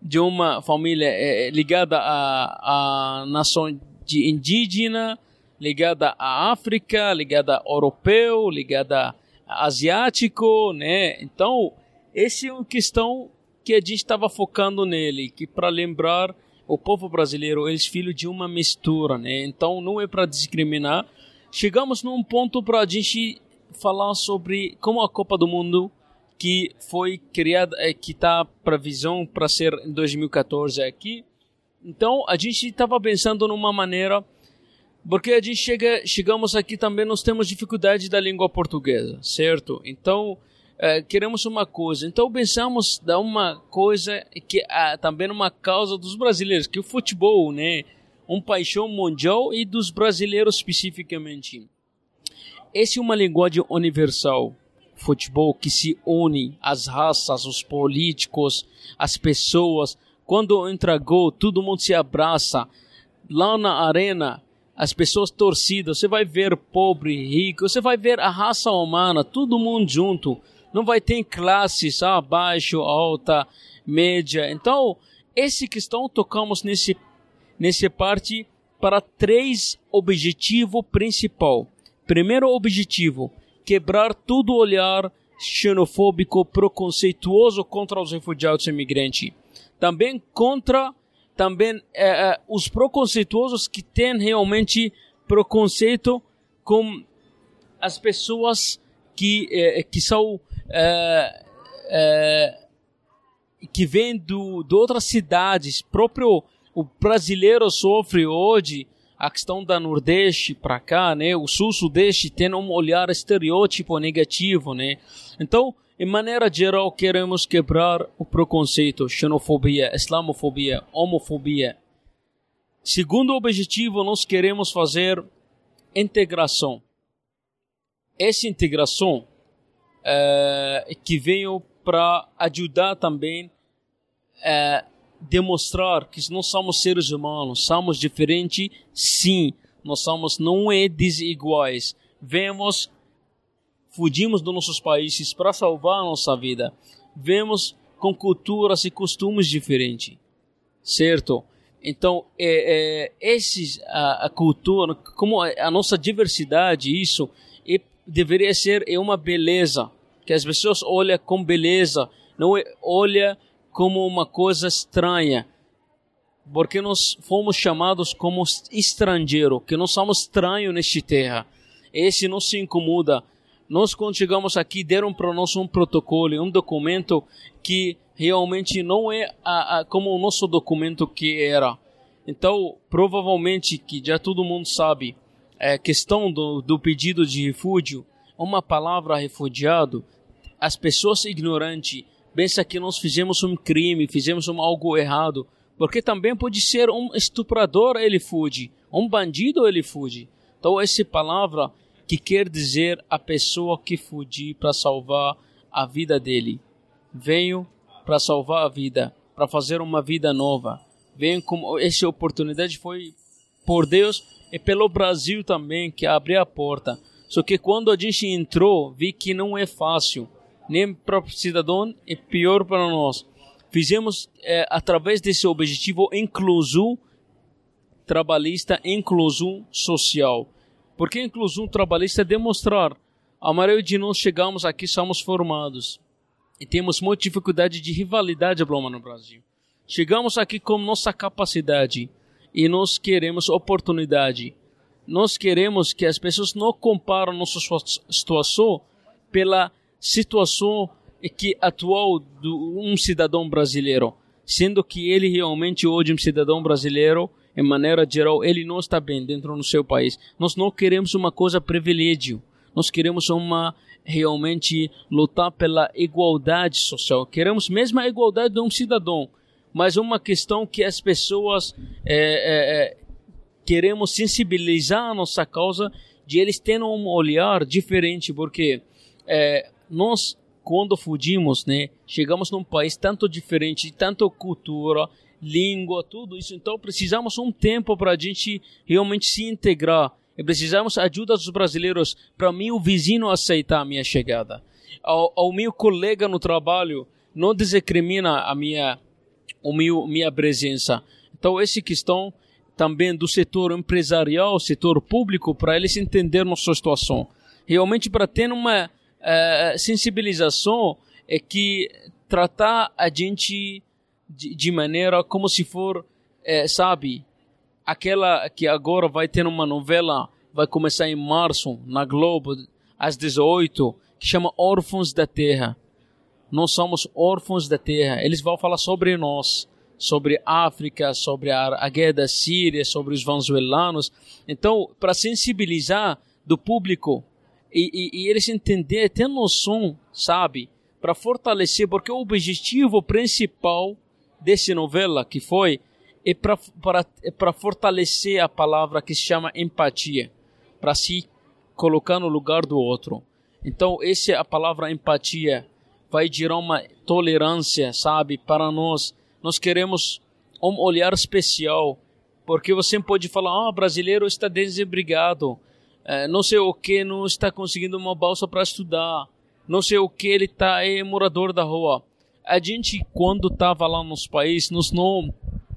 de uma família é, ligada à, à nação de indígena, ligada à África, ligada ao europeu, ligada a asiático, né? Então, esse é uma questão que a gente estava focando nele, que para lembrar o povo brasileiro, eles filhos de uma mistura, né? Então, não é para discriminar. Chegamos num ponto para a gente falar sobre como a Copa do Mundo que foi criada, é, que está previsão para ser em 2014 aqui. Então a gente estava pensando numa maneira, porque a gente chega, chegamos aqui também nós temos dificuldade da língua portuguesa, certo? Então é, queremos uma coisa. Então pensamos dar uma coisa que é também uma causa dos brasileiros, que o futebol, né, um paixão mundial e dos brasileiros especificamente. Essa é uma linguagem universal futebol que se une as raças, os políticos, as pessoas. Quando entra gol, todo mundo se abraça. Lá na arena, as pessoas torcidas, você vai ver pobre, rico, você vai ver a raça humana, todo mundo junto. Não vai ter classes abaixo, alta, média. Então, esse questão tocamos nesse nesse parte para três objetivos principal. Primeiro objetivo, quebrar todo olhar xenofóbico preconceituoso contra os refugiados e imigrantes. Também contra também é, é, os preconceituosos que têm realmente preconceito com as pessoas que, é, que são que vêm do, de outras cidades. Próprio o brasileiro sofre hoje a questão da Nordeste para cá, né? O Sul-Sudeste tem um olhar estereótipo negativo, né? Então, em maneira geral, queremos quebrar o preconceito, xenofobia, islamofobia, homofobia. Segundo objetivo, nós queremos fazer integração. Essa integração é, que veio para ajudar também é, demonstrar que nós somos seres humanos, somos diferentes, sim, nós somos não é desiguais. Vemos, fugimos dos nossos países para salvar a nossa vida. Vemos com culturas e costumes diferentes, certo? Então, é, é, esses, a, a, cultura, como a, a, nossa diversidade, isso é, deveria ser é uma beleza, que as pessoas olham com beleza, não é, olha como uma coisa estranha, porque nós fomos chamados como estrangeiro, que nós somos estranhos nesta terra. Esse não se incomoda. Nós, quando chegamos aqui, deram para nós um protocolo, um documento que realmente não é a, a, como o nosso documento que era. Então, provavelmente, que já todo mundo sabe, é questão do, do pedido de refúgio, uma palavra refugiado, as pessoas ignorantes pensa que nós fizemos um crime, fizemos um algo errado, porque também pode ser um estuprador ele fuge, um bandido ele fuge. Então essa palavra que quer dizer a pessoa que fugiu para salvar a vida dele. Venho para salvar a vida, para fazer uma vida nova. Venho como essa oportunidade foi por Deus e pelo Brasil também que abriu a porta. Só que quando a gente entrou, vi que não é fácil nem para o cidadão e pior para nós. Fizemos, é, através desse objetivo, inclusão trabalhista, inclusão social. Porque inclusão trabalhista é demonstrar a maioria de nós chegamos aqui, somos formados e temos muita dificuldade de rivalidade Bloma no Brasil. Chegamos aqui com nossa capacidade e nós queremos oportunidade. Nós queremos que as pessoas não comparem nossa situação pela situação que atual de um cidadão brasileiro, sendo que ele realmente hoje um cidadão brasileiro, em maneira geral, ele não está bem dentro do seu país. Nós não queremos uma coisa privilégio. Nós queremos uma realmente lutar pela igualdade social. Queremos mesmo a igualdade de um cidadão, mas uma questão que as pessoas é, é, é, queremos sensibilizar a nossa causa de eles terem um olhar diferente, porque é, nós quando fugimos, né, chegamos num país tanto diferente, tanto cultura, língua, tudo isso. Então precisamos um tempo para a gente realmente se integrar. E precisamos ajuda dos brasileiros para meu vizinho aceitar a minha chegada. Ao, ao meu colega no trabalho não discrimina a minha, o meu, minha presença. Então essa questão também do setor empresarial, setor público, para eles entenderem nossa situação. Realmente para ter uma uh, sensibilização é que tratar a gente de, de maneira como se for, é, sabe, aquela que agora vai ter uma novela, vai começar em março, na Globo, às 18, que chama Órfãos da Terra. Nós somos órfãos da Terra. Eles vão falar sobre nós, sobre África, sobre a, a guerra da Síria, sobre os venezuelanos. Então, para sensibilizar do público e, e, e eles entender, ter noção, sabe, para fortalecer, porque o objetivo principal dessa novela que foi é para é fortalecer a palavra que se chama empatia, para se colocar no lugar do outro. Então, essa a palavra empatia vai gerar uma tolerância, sabe, para nós. Nós queremos um olhar especial, porque você pode falar, ah, brasileiro está desembrigado, é, não sei o que não está conseguindo uma bolsa para estudar, não sei o que ele está é morador da rua. A gente quando estava lá nos países, nós não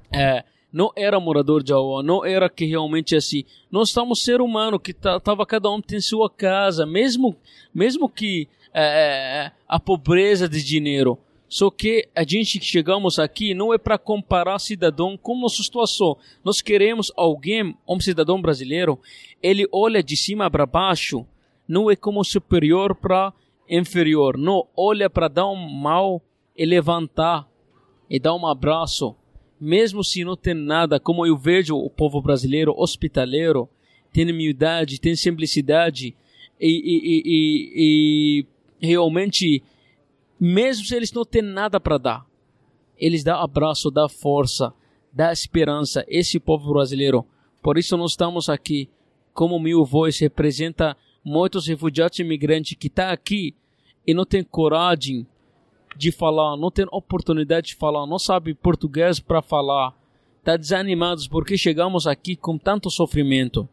é, não era morador de rua, não era que realmente assim. Nós estamos ser humano que tava cada um tem sua casa, mesmo mesmo que é, é a pobreza de dinheiro só que a gente que chegamos aqui não é para comparar cidadão com nossa situação. Nós queremos alguém, um cidadão brasileiro, ele olha de cima para baixo, não é como superior para inferior. Não, olha para dar um mal e levantar e dar um abraço, mesmo se não tem nada, como eu vejo o povo brasileiro hospitaleiro, tem humildade, tem simplicidade e, e, e, e realmente, mesmo se eles não têm nada para dar, eles dão abraço, dão força, dão esperança. Esse povo brasileiro. Por isso nós estamos aqui. Como Mil Voz representa muitos refugiados e imigrantes que estão tá aqui e não tem coragem de falar, não tem oportunidade de falar, não sabe português para falar, está desanimados porque chegamos aqui com tanto sofrimento.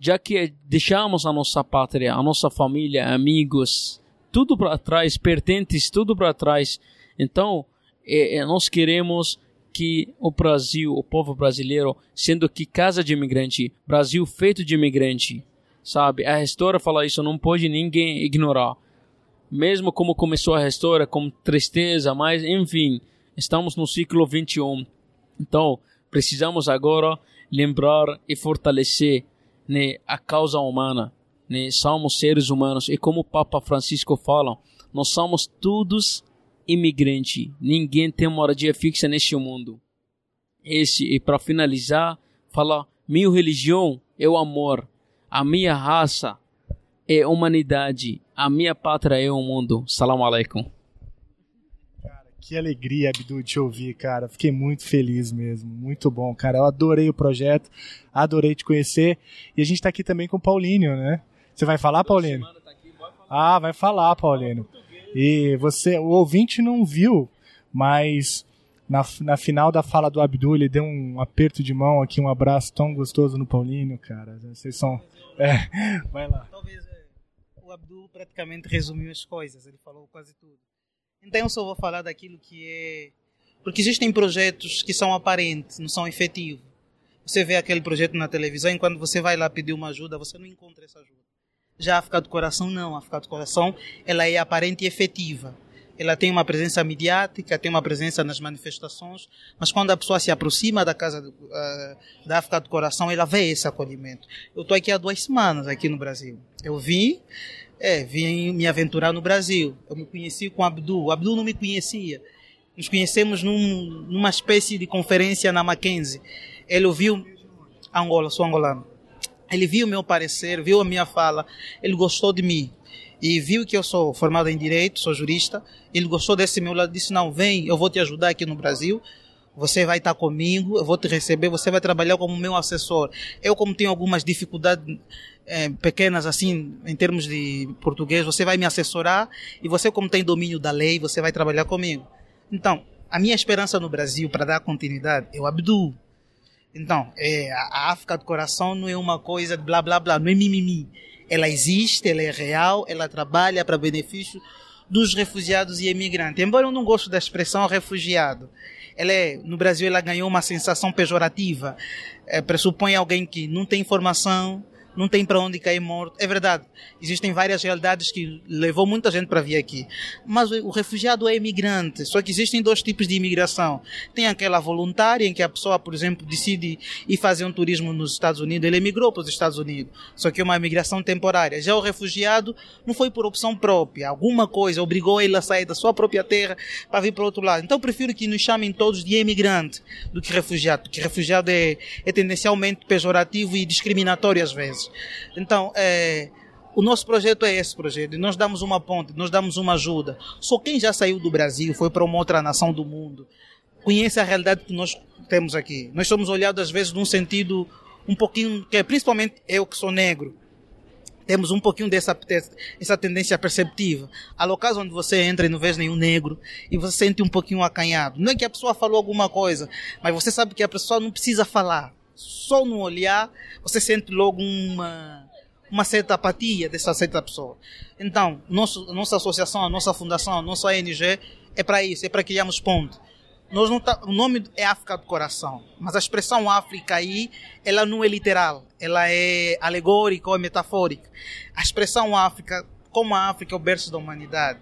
Já que deixamos a nossa pátria, a nossa família, amigos, tudo para trás, pertences, tudo para trás. Então, é, é, nós queremos que o Brasil, o povo brasileiro, sendo que casa de imigrante, Brasil feito de imigrante, sabe? A história fala isso, não pode ninguém ignorar mesmo como começou a história, com tristeza, mas enfim, estamos no ciclo 21. Então, precisamos agora lembrar e fortalecer né, a causa humana. Né? Somos seres humanos e como o Papa Francisco fala, nós somos todos imigrantes. Ninguém tem moradia fixa neste mundo. Esse e para finalizar, falar minha religião é o amor, a minha raça é a humanidade, a minha pátria é o mundo. Salam alaikum. Que alegria, Abdu, te ouvir, cara. Fiquei muito feliz mesmo. Muito bom, cara. Eu adorei o projeto, adorei te conhecer. E a gente tá aqui também com o Paulinho, né? Você vai falar, Paulinho? Ah, vai falar, Paulinho. E você, o ouvinte não viu, mas na, na final da fala do Abdul, ele deu um aperto de mão aqui, um abraço tão gostoso no Paulinho, cara. Vocês são. É, vai lá. Talvez o Abdul praticamente resumiu as coisas, ele falou quase tudo. Então eu só vou falar daquilo que é. Porque existem projetos que são aparentes, não são efetivos. Você vê aquele projeto na televisão e quando você vai lá pedir uma ajuda, você não encontra essa ajuda. Já a África do Coração, não. A África do Coração ela é aparente e efetiva. Ela tem uma presença midiática, tem uma presença nas manifestações, mas quando a pessoa se aproxima da casa uh, da África do Coração, ela vê esse acolhimento. Eu estou aqui há duas semanas aqui no Brasil. Eu vim é, vim me aventurar no Brasil. Eu me conheci com o Abdul. O Abdul não me conhecia. Nos conhecemos num, numa espécie de conferência na Mackenzie. Ele ouviu Angola, sou angolano. Ele viu meu parecer, viu a minha fala, ele gostou de mim. E viu que eu sou formado em direito, sou jurista. Ele gostou desse meu lado, disse: Não, vem, eu vou te ajudar aqui no Brasil você vai estar comigo, eu vou te receber, você vai trabalhar como meu assessor. Eu, como tenho algumas dificuldades é, pequenas assim, em termos de português, você vai me assessorar e você, como tem domínio da lei, você vai trabalhar comigo. Então, a minha esperança no Brasil para dar continuidade é o Abdul. Então, é, a África do coração não é uma coisa de blá blá blá, não é mimimi. Ela existe, ela é real, ela trabalha para benefício dos refugiados e imigrantes. Embora eu não goste da expressão refugiado, ela é, no Brasil ela ganhou uma sensação pejorativa. É, pressupõe alguém que não tem informação, não tem para onde cair morto. É verdade, existem várias realidades que levou muita gente para vir aqui. Mas o refugiado é imigrante, só que existem dois tipos de imigração. Tem aquela voluntária, em que a pessoa, por exemplo, decide ir fazer um turismo nos Estados Unidos, ele emigrou para os Estados Unidos, só que é uma imigração temporária. Já o refugiado não foi por opção própria, alguma coisa obrigou ele a sair da sua própria terra para vir para outro lado. Então prefiro que nos chamem todos de imigrante do que refugiado, porque refugiado é, é tendencialmente pejorativo e discriminatório às vezes. Então, é, o nosso projeto é esse projeto. Nós damos uma ponte, nós damos uma ajuda. Só quem já saiu do Brasil, foi para uma outra nação do mundo, conhece a realidade que nós temos aqui. Nós somos olhados às vezes num sentido um pouquinho, que é principalmente eu que sou negro, temos um pouquinho dessa essa tendência perceptiva. Há locais onde você entra e não vê nenhum negro e você sente um pouquinho acanhado. Não é que a pessoa falou alguma coisa, mas você sabe que a pessoa não precisa falar só no olhar, você sente logo uma, uma certa apatia dessa certa pessoa. Então, nosso, nossa associação, a nossa fundação, a nossa ONG é para isso, é para criarmos ponte. Nós não tá, o nome é África do Coração, mas a expressão África aí, ela não é literal, ela é alegórica ou é metafórica. A expressão África, como a África é o berço da humanidade,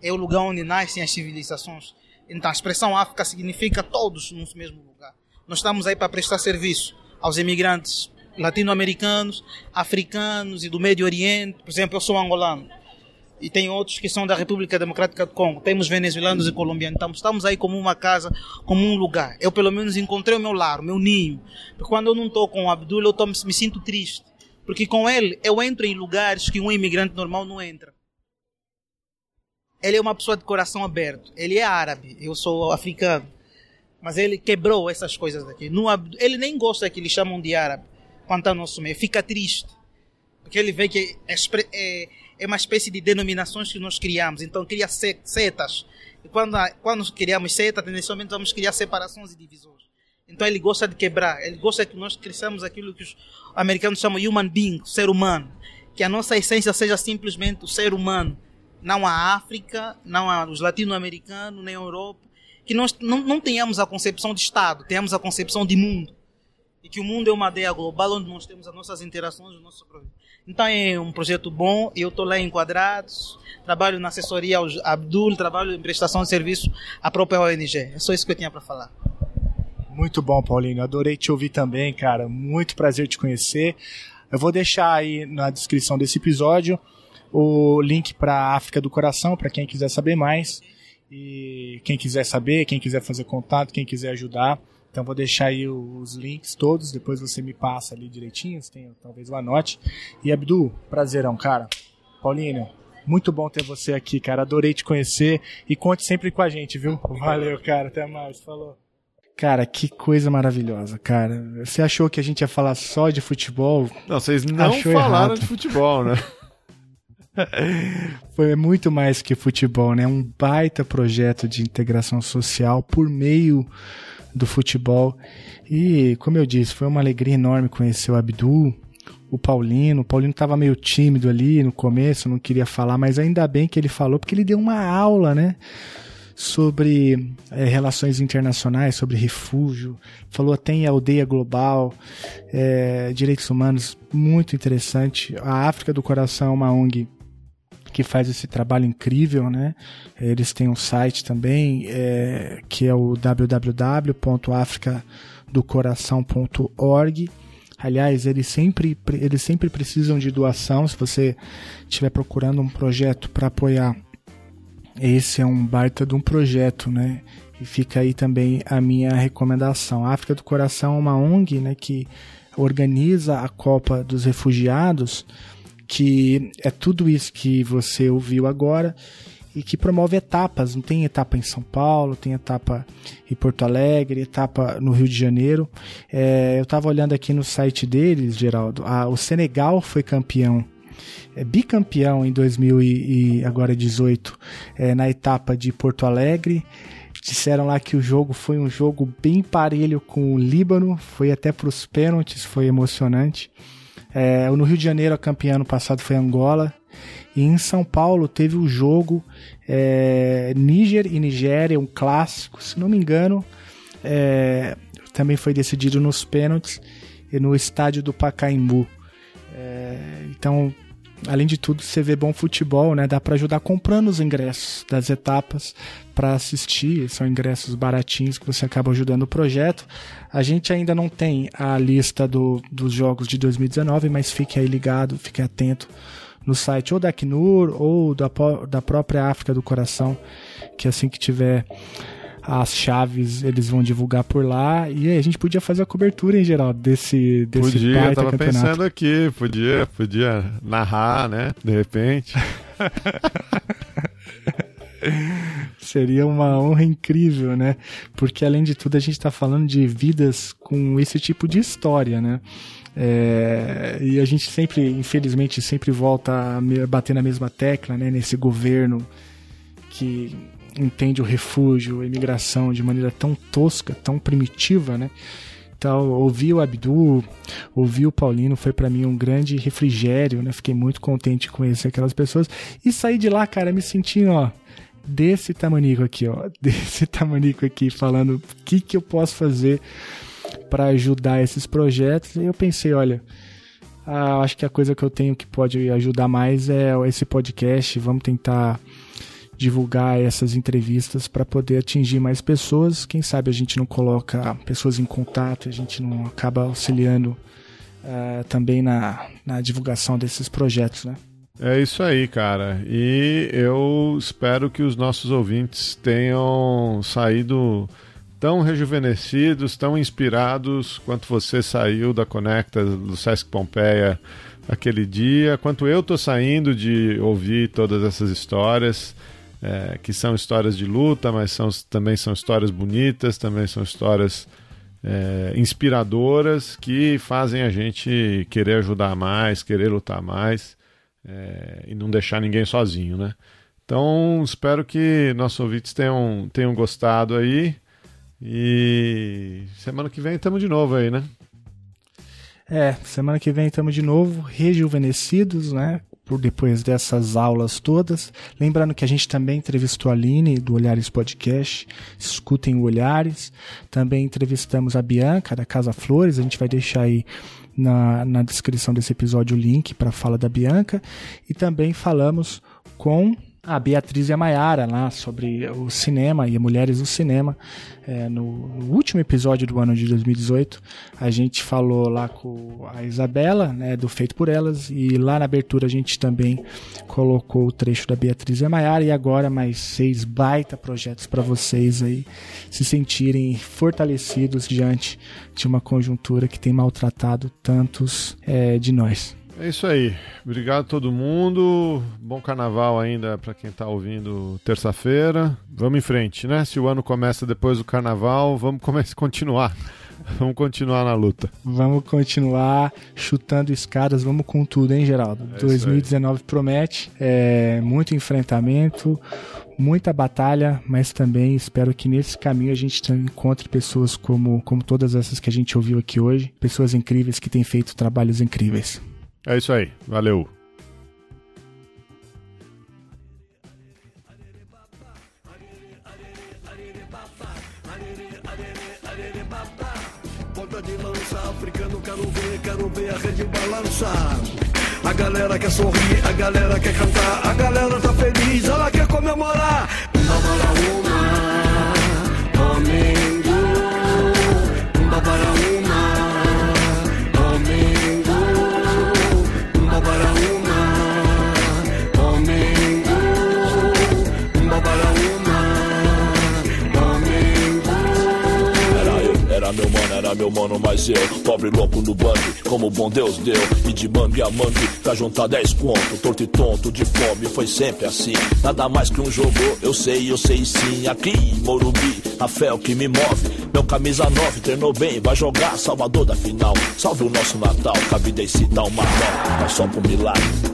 é o lugar onde nascem as civilizações. Então, a expressão África significa todos no mesmo lugar. Nós estamos aí para prestar serviço aos imigrantes latino-americanos, africanos e do Médio Oriente. Por exemplo, eu sou angolano. e tem outros que são da República Democrática do Congo. Temos venezuelanos e colombianos. Então, estamos aí como uma casa, como um lugar. Eu, pelo menos, encontrei o meu lar, o meu ninho. Porque quando eu não estou com o Abdul, eu tô, me sinto triste. Porque com ele, eu entro em lugares que um imigrante normal não entra. Ele é uma pessoa de coração aberto. Ele é árabe, eu sou africano. Mas ele quebrou essas coisas aqui. No, ele nem gosta que lhe chamam de árabe quanto ao nosso meio. Fica triste. Porque ele vê que é, é é uma espécie de denominações que nós criamos. Então, cria setas. E quando, quando criamos setas, tendencialmente vamos criar separações e divisões. Então, ele gosta de quebrar. Ele gosta que nós cresçamos aquilo que os americanos chamam human being, ser humano. Que a nossa essência seja simplesmente o ser humano. Não a África, não a, os latino-americanos, nem a Europa. Que nós não, não tenhamos a concepção de Estado, tenhamos a concepção de mundo. E que o mundo é uma aldeia global onde nós temos as nossas interações, nossos problemas. Então é um projeto bom, eu estou lá em Quadrados, trabalho na assessoria ao Abdul, trabalho em prestação de serviço à própria ONG. É só isso que eu tinha para falar. Muito bom, Paulinho. Adorei te ouvir também, cara. Muito prazer te conhecer. Eu vou deixar aí na descrição desse episódio o link para África do Coração, para quem quiser saber mais. E quem quiser saber, quem quiser fazer contato, quem quiser ajudar. Então vou deixar aí os links todos, depois você me passa ali direitinho, tem, talvez o anote. E Abdu, prazerão, cara. Paulinho, muito bom ter você aqui, cara. Adorei te conhecer e conte sempre com a gente, viu? Valeu, cara. Até mais. Falou. Cara, que coisa maravilhosa, cara. Você achou que a gente ia falar só de futebol? Não, vocês não falaram errado. de futebol, né? Foi muito mais que futebol, né? Um baita projeto de integração social por meio do futebol. E, como eu disse, foi uma alegria enorme conhecer o Abdul, o Paulino. O Paulino estava meio tímido ali no começo, não queria falar, mas ainda bem que ele falou, porque ele deu uma aula, né? Sobre é, relações internacionais, sobre refúgio, falou até em aldeia global, é, direitos humanos, muito interessante. A África do Coração é uma ONG que faz esse trabalho incrível, né? Eles têm um site também, é, que é o www.africadocoração.org. Aliás, eles sempre, eles sempre precisam de doação. Se você estiver procurando um projeto para apoiar, esse é um baita de um projeto, né? E fica aí também a minha recomendação. A África do Coração é uma ONG, né, que organiza a Copa dos Refugiados que é tudo isso que você ouviu agora e que promove etapas. Não tem etapa em São Paulo, tem etapa em Porto Alegre, etapa no Rio de Janeiro. É, eu estava olhando aqui no site deles, Geraldo. A, o Senegal foi campeão. É, bicampeão em 2018 é, na etapa de Porto Alegre. Disseram lá que o jogo foi um jogo bem parelho com o Líbano, foi até para os pênaltis, foi emocionante. É, no Rio de Janeiro, a campeã ano passado foi Angola. E em São Paulo teve o jogo é, Níger e Nigéria, um clássico, se não me engano. É, também foi decidido nos pênaltis e no estádio do Pacaembu. É, então além de tudo, você vê bom futebol, né? Dá para ajudar comprando os ingressos das etapas para assistir. São ingressos baratinhos que você acaba ajudando o projeto. A gente ainda não tem a lista do, dos jogos de 2019, mas fique aí ligado, fique atento no site ou da Acnur ou da, da própria África do Coração, que assim que tiver as chaves eles vão divulgar por lá e aí a gente podia fazer a cobertura em geral desse desse podia eu tava campeonato. pensando aqui podia podia narrar né de repente Seria uma honra incrível, né? Porque além de tudo a gente está falando de vidas com esse tipo de história, né? É, e a gente sempre, infelizmente, sempre volta a bater na mesma tecla, né? Nesse governo que entende o refúgio, a imigração de maneira tão tosca, tão primitiva, né? Então, ouvir o Abdu, ouvir o Paulino foi para mim um grande refrigério, né? Fiquei muito contente de conhecer aquelas pessoas e sair de lá, cara, me sentindo, ó, desse tamanico aqui, ó, desse tamanico aqui, falando o que que eu posso fazer para ajudar esses projetos. E eu pensei, olha, acho que a coisa que eu tenho que pode ajudar mais é esse podcast. Vamos tentar divulgar essas entrevistas para poder atingir mais pessoas. Quem sabe a gente não coloca pessoas em contato, a gente não acaba auxiliando uh, também na, na divulgação desses projetos, né? É isso aí, cara. E eu espero que os nossos ouvintes tenham saído tão rejuvenescidos, tão inspirados quanto você saiu da Conecta do Sesc Pompeia aquele dia, quanto eu tô saindo de ouvir todas essas histórias, é, que são histórias de luta, mas são, também são histórias bonitas, também são histórias é, inspiradoras que fazem a gente querer ajudar mais, querer lutar mais é, e não deixar ninguém sozinho, né? Então, espero que nossos ouvintes tenham, tenham gostado aí. E semana que vem estamos de novo aí, né? É, semana que vem estamos de novo, rejuvenescidos, né? Depois dessas aulas todas. Lembrando que a gente também entrevistou a Aline do Olhares Podcast. Escutem o Olhares. Também entrevistamos a Bianca da Casa Flores. A gente vai deixar aí na, na descrição desse episódio o link para a fala da Bianca. E também falamos com a Beatriz e a Maiara lá sobre o cinema e mulheres no cinema. É, no, no, último episódio do ano de 2018, a gente falou lá com a Isabela, né, do Feito por Elas, e lá na abertura a gente também colocou o trecho da Beatriz e a Maiara, e agora mais seis baita projetos para vocês aí se sentirem fortalecidos diante de uma conjuntura que tem maltratado tantos é, de nós. É isso aí. Obrigado a todo mundo. Bom carnaval ainda para quem está ouvindo terça-feira. Vamos em frente, né? Se o ano começa depois do carnaval, vamos começar, continuar. Vamos continuar na luta. Vamos continuar chutando escadas, vamos com tudo, hein, Geraldo? É 2019 promete é, muito enfrentamento, muita batalha, mas também espero que nesse caminho a gente encontre pessoas como, como todas essas que a gente ouviu aqui hoje, pessoas incríveis que têm feito trabalhos incríveis. É isso aí. Valeu. Ponta de lança, africano, quero ver, quero ver a rede balançar. A galera quer sorrir, a galera quer cantar, a galera tá feliz, ela quer comemorar. Uma meu mano, mas eu Pobre louco no bang, como bom Deus deu E de mangue a mangue, pra juntar 10 conto Torto e tonto, de fome, foi sempre assim. Nada mais que um jogo, eu sei, eu sei sim Aqui em Morumbi, a fé é o que me move. Meu camisa 9 treinou bem, vai jogar Salvador da final. Salve o nosso Natal, a vida excita uma nota Mas só por milagre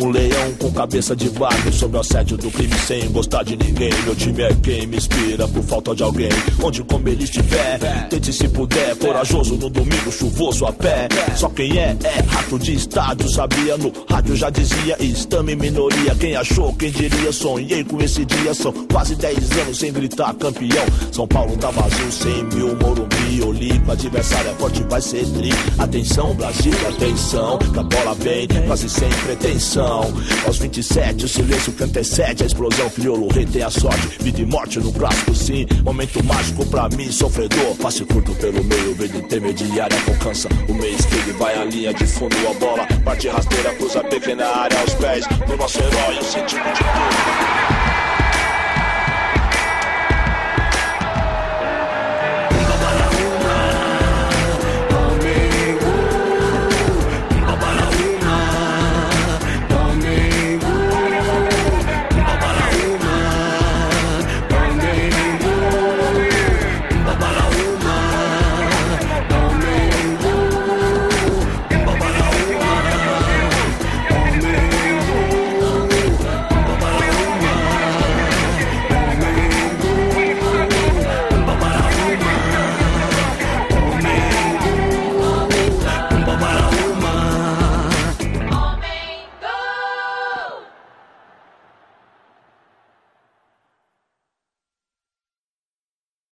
um leão com cabeça de vaca Sobre o assédio do crime sem gostar de ninguém. Meu time é quem me inspira por falta de alguém. Onde como ele estiver Tente se puder, corajoso no domingo chuvoso a pé. Só quem é, é rato de estádio Sabia? No rádio já dizia Estame minoria, quem achou, quem diria? Sonhei com esse dia, são quase 10 anos Sem gritar campeão. São Paulo tá vazio, 100 mil Morumbi, Olipa, adversário é forte, vai ser tri. Atenção Brasil, atenção Que a bola vem, quase sem pretensão aos 27, o silêncio que antecede a explosão. Crioulo, rei tem a sorte, vida e morte no clássico, sim. Momento mágico pra mim, sofredor. Passe curto pelo meio, verde intermediária, alcança o meio esquerdo. Vai a linha de fundo, a bola parte rasteira, cruza pequena área aos pés do nosso herói. Eu senti de tudo.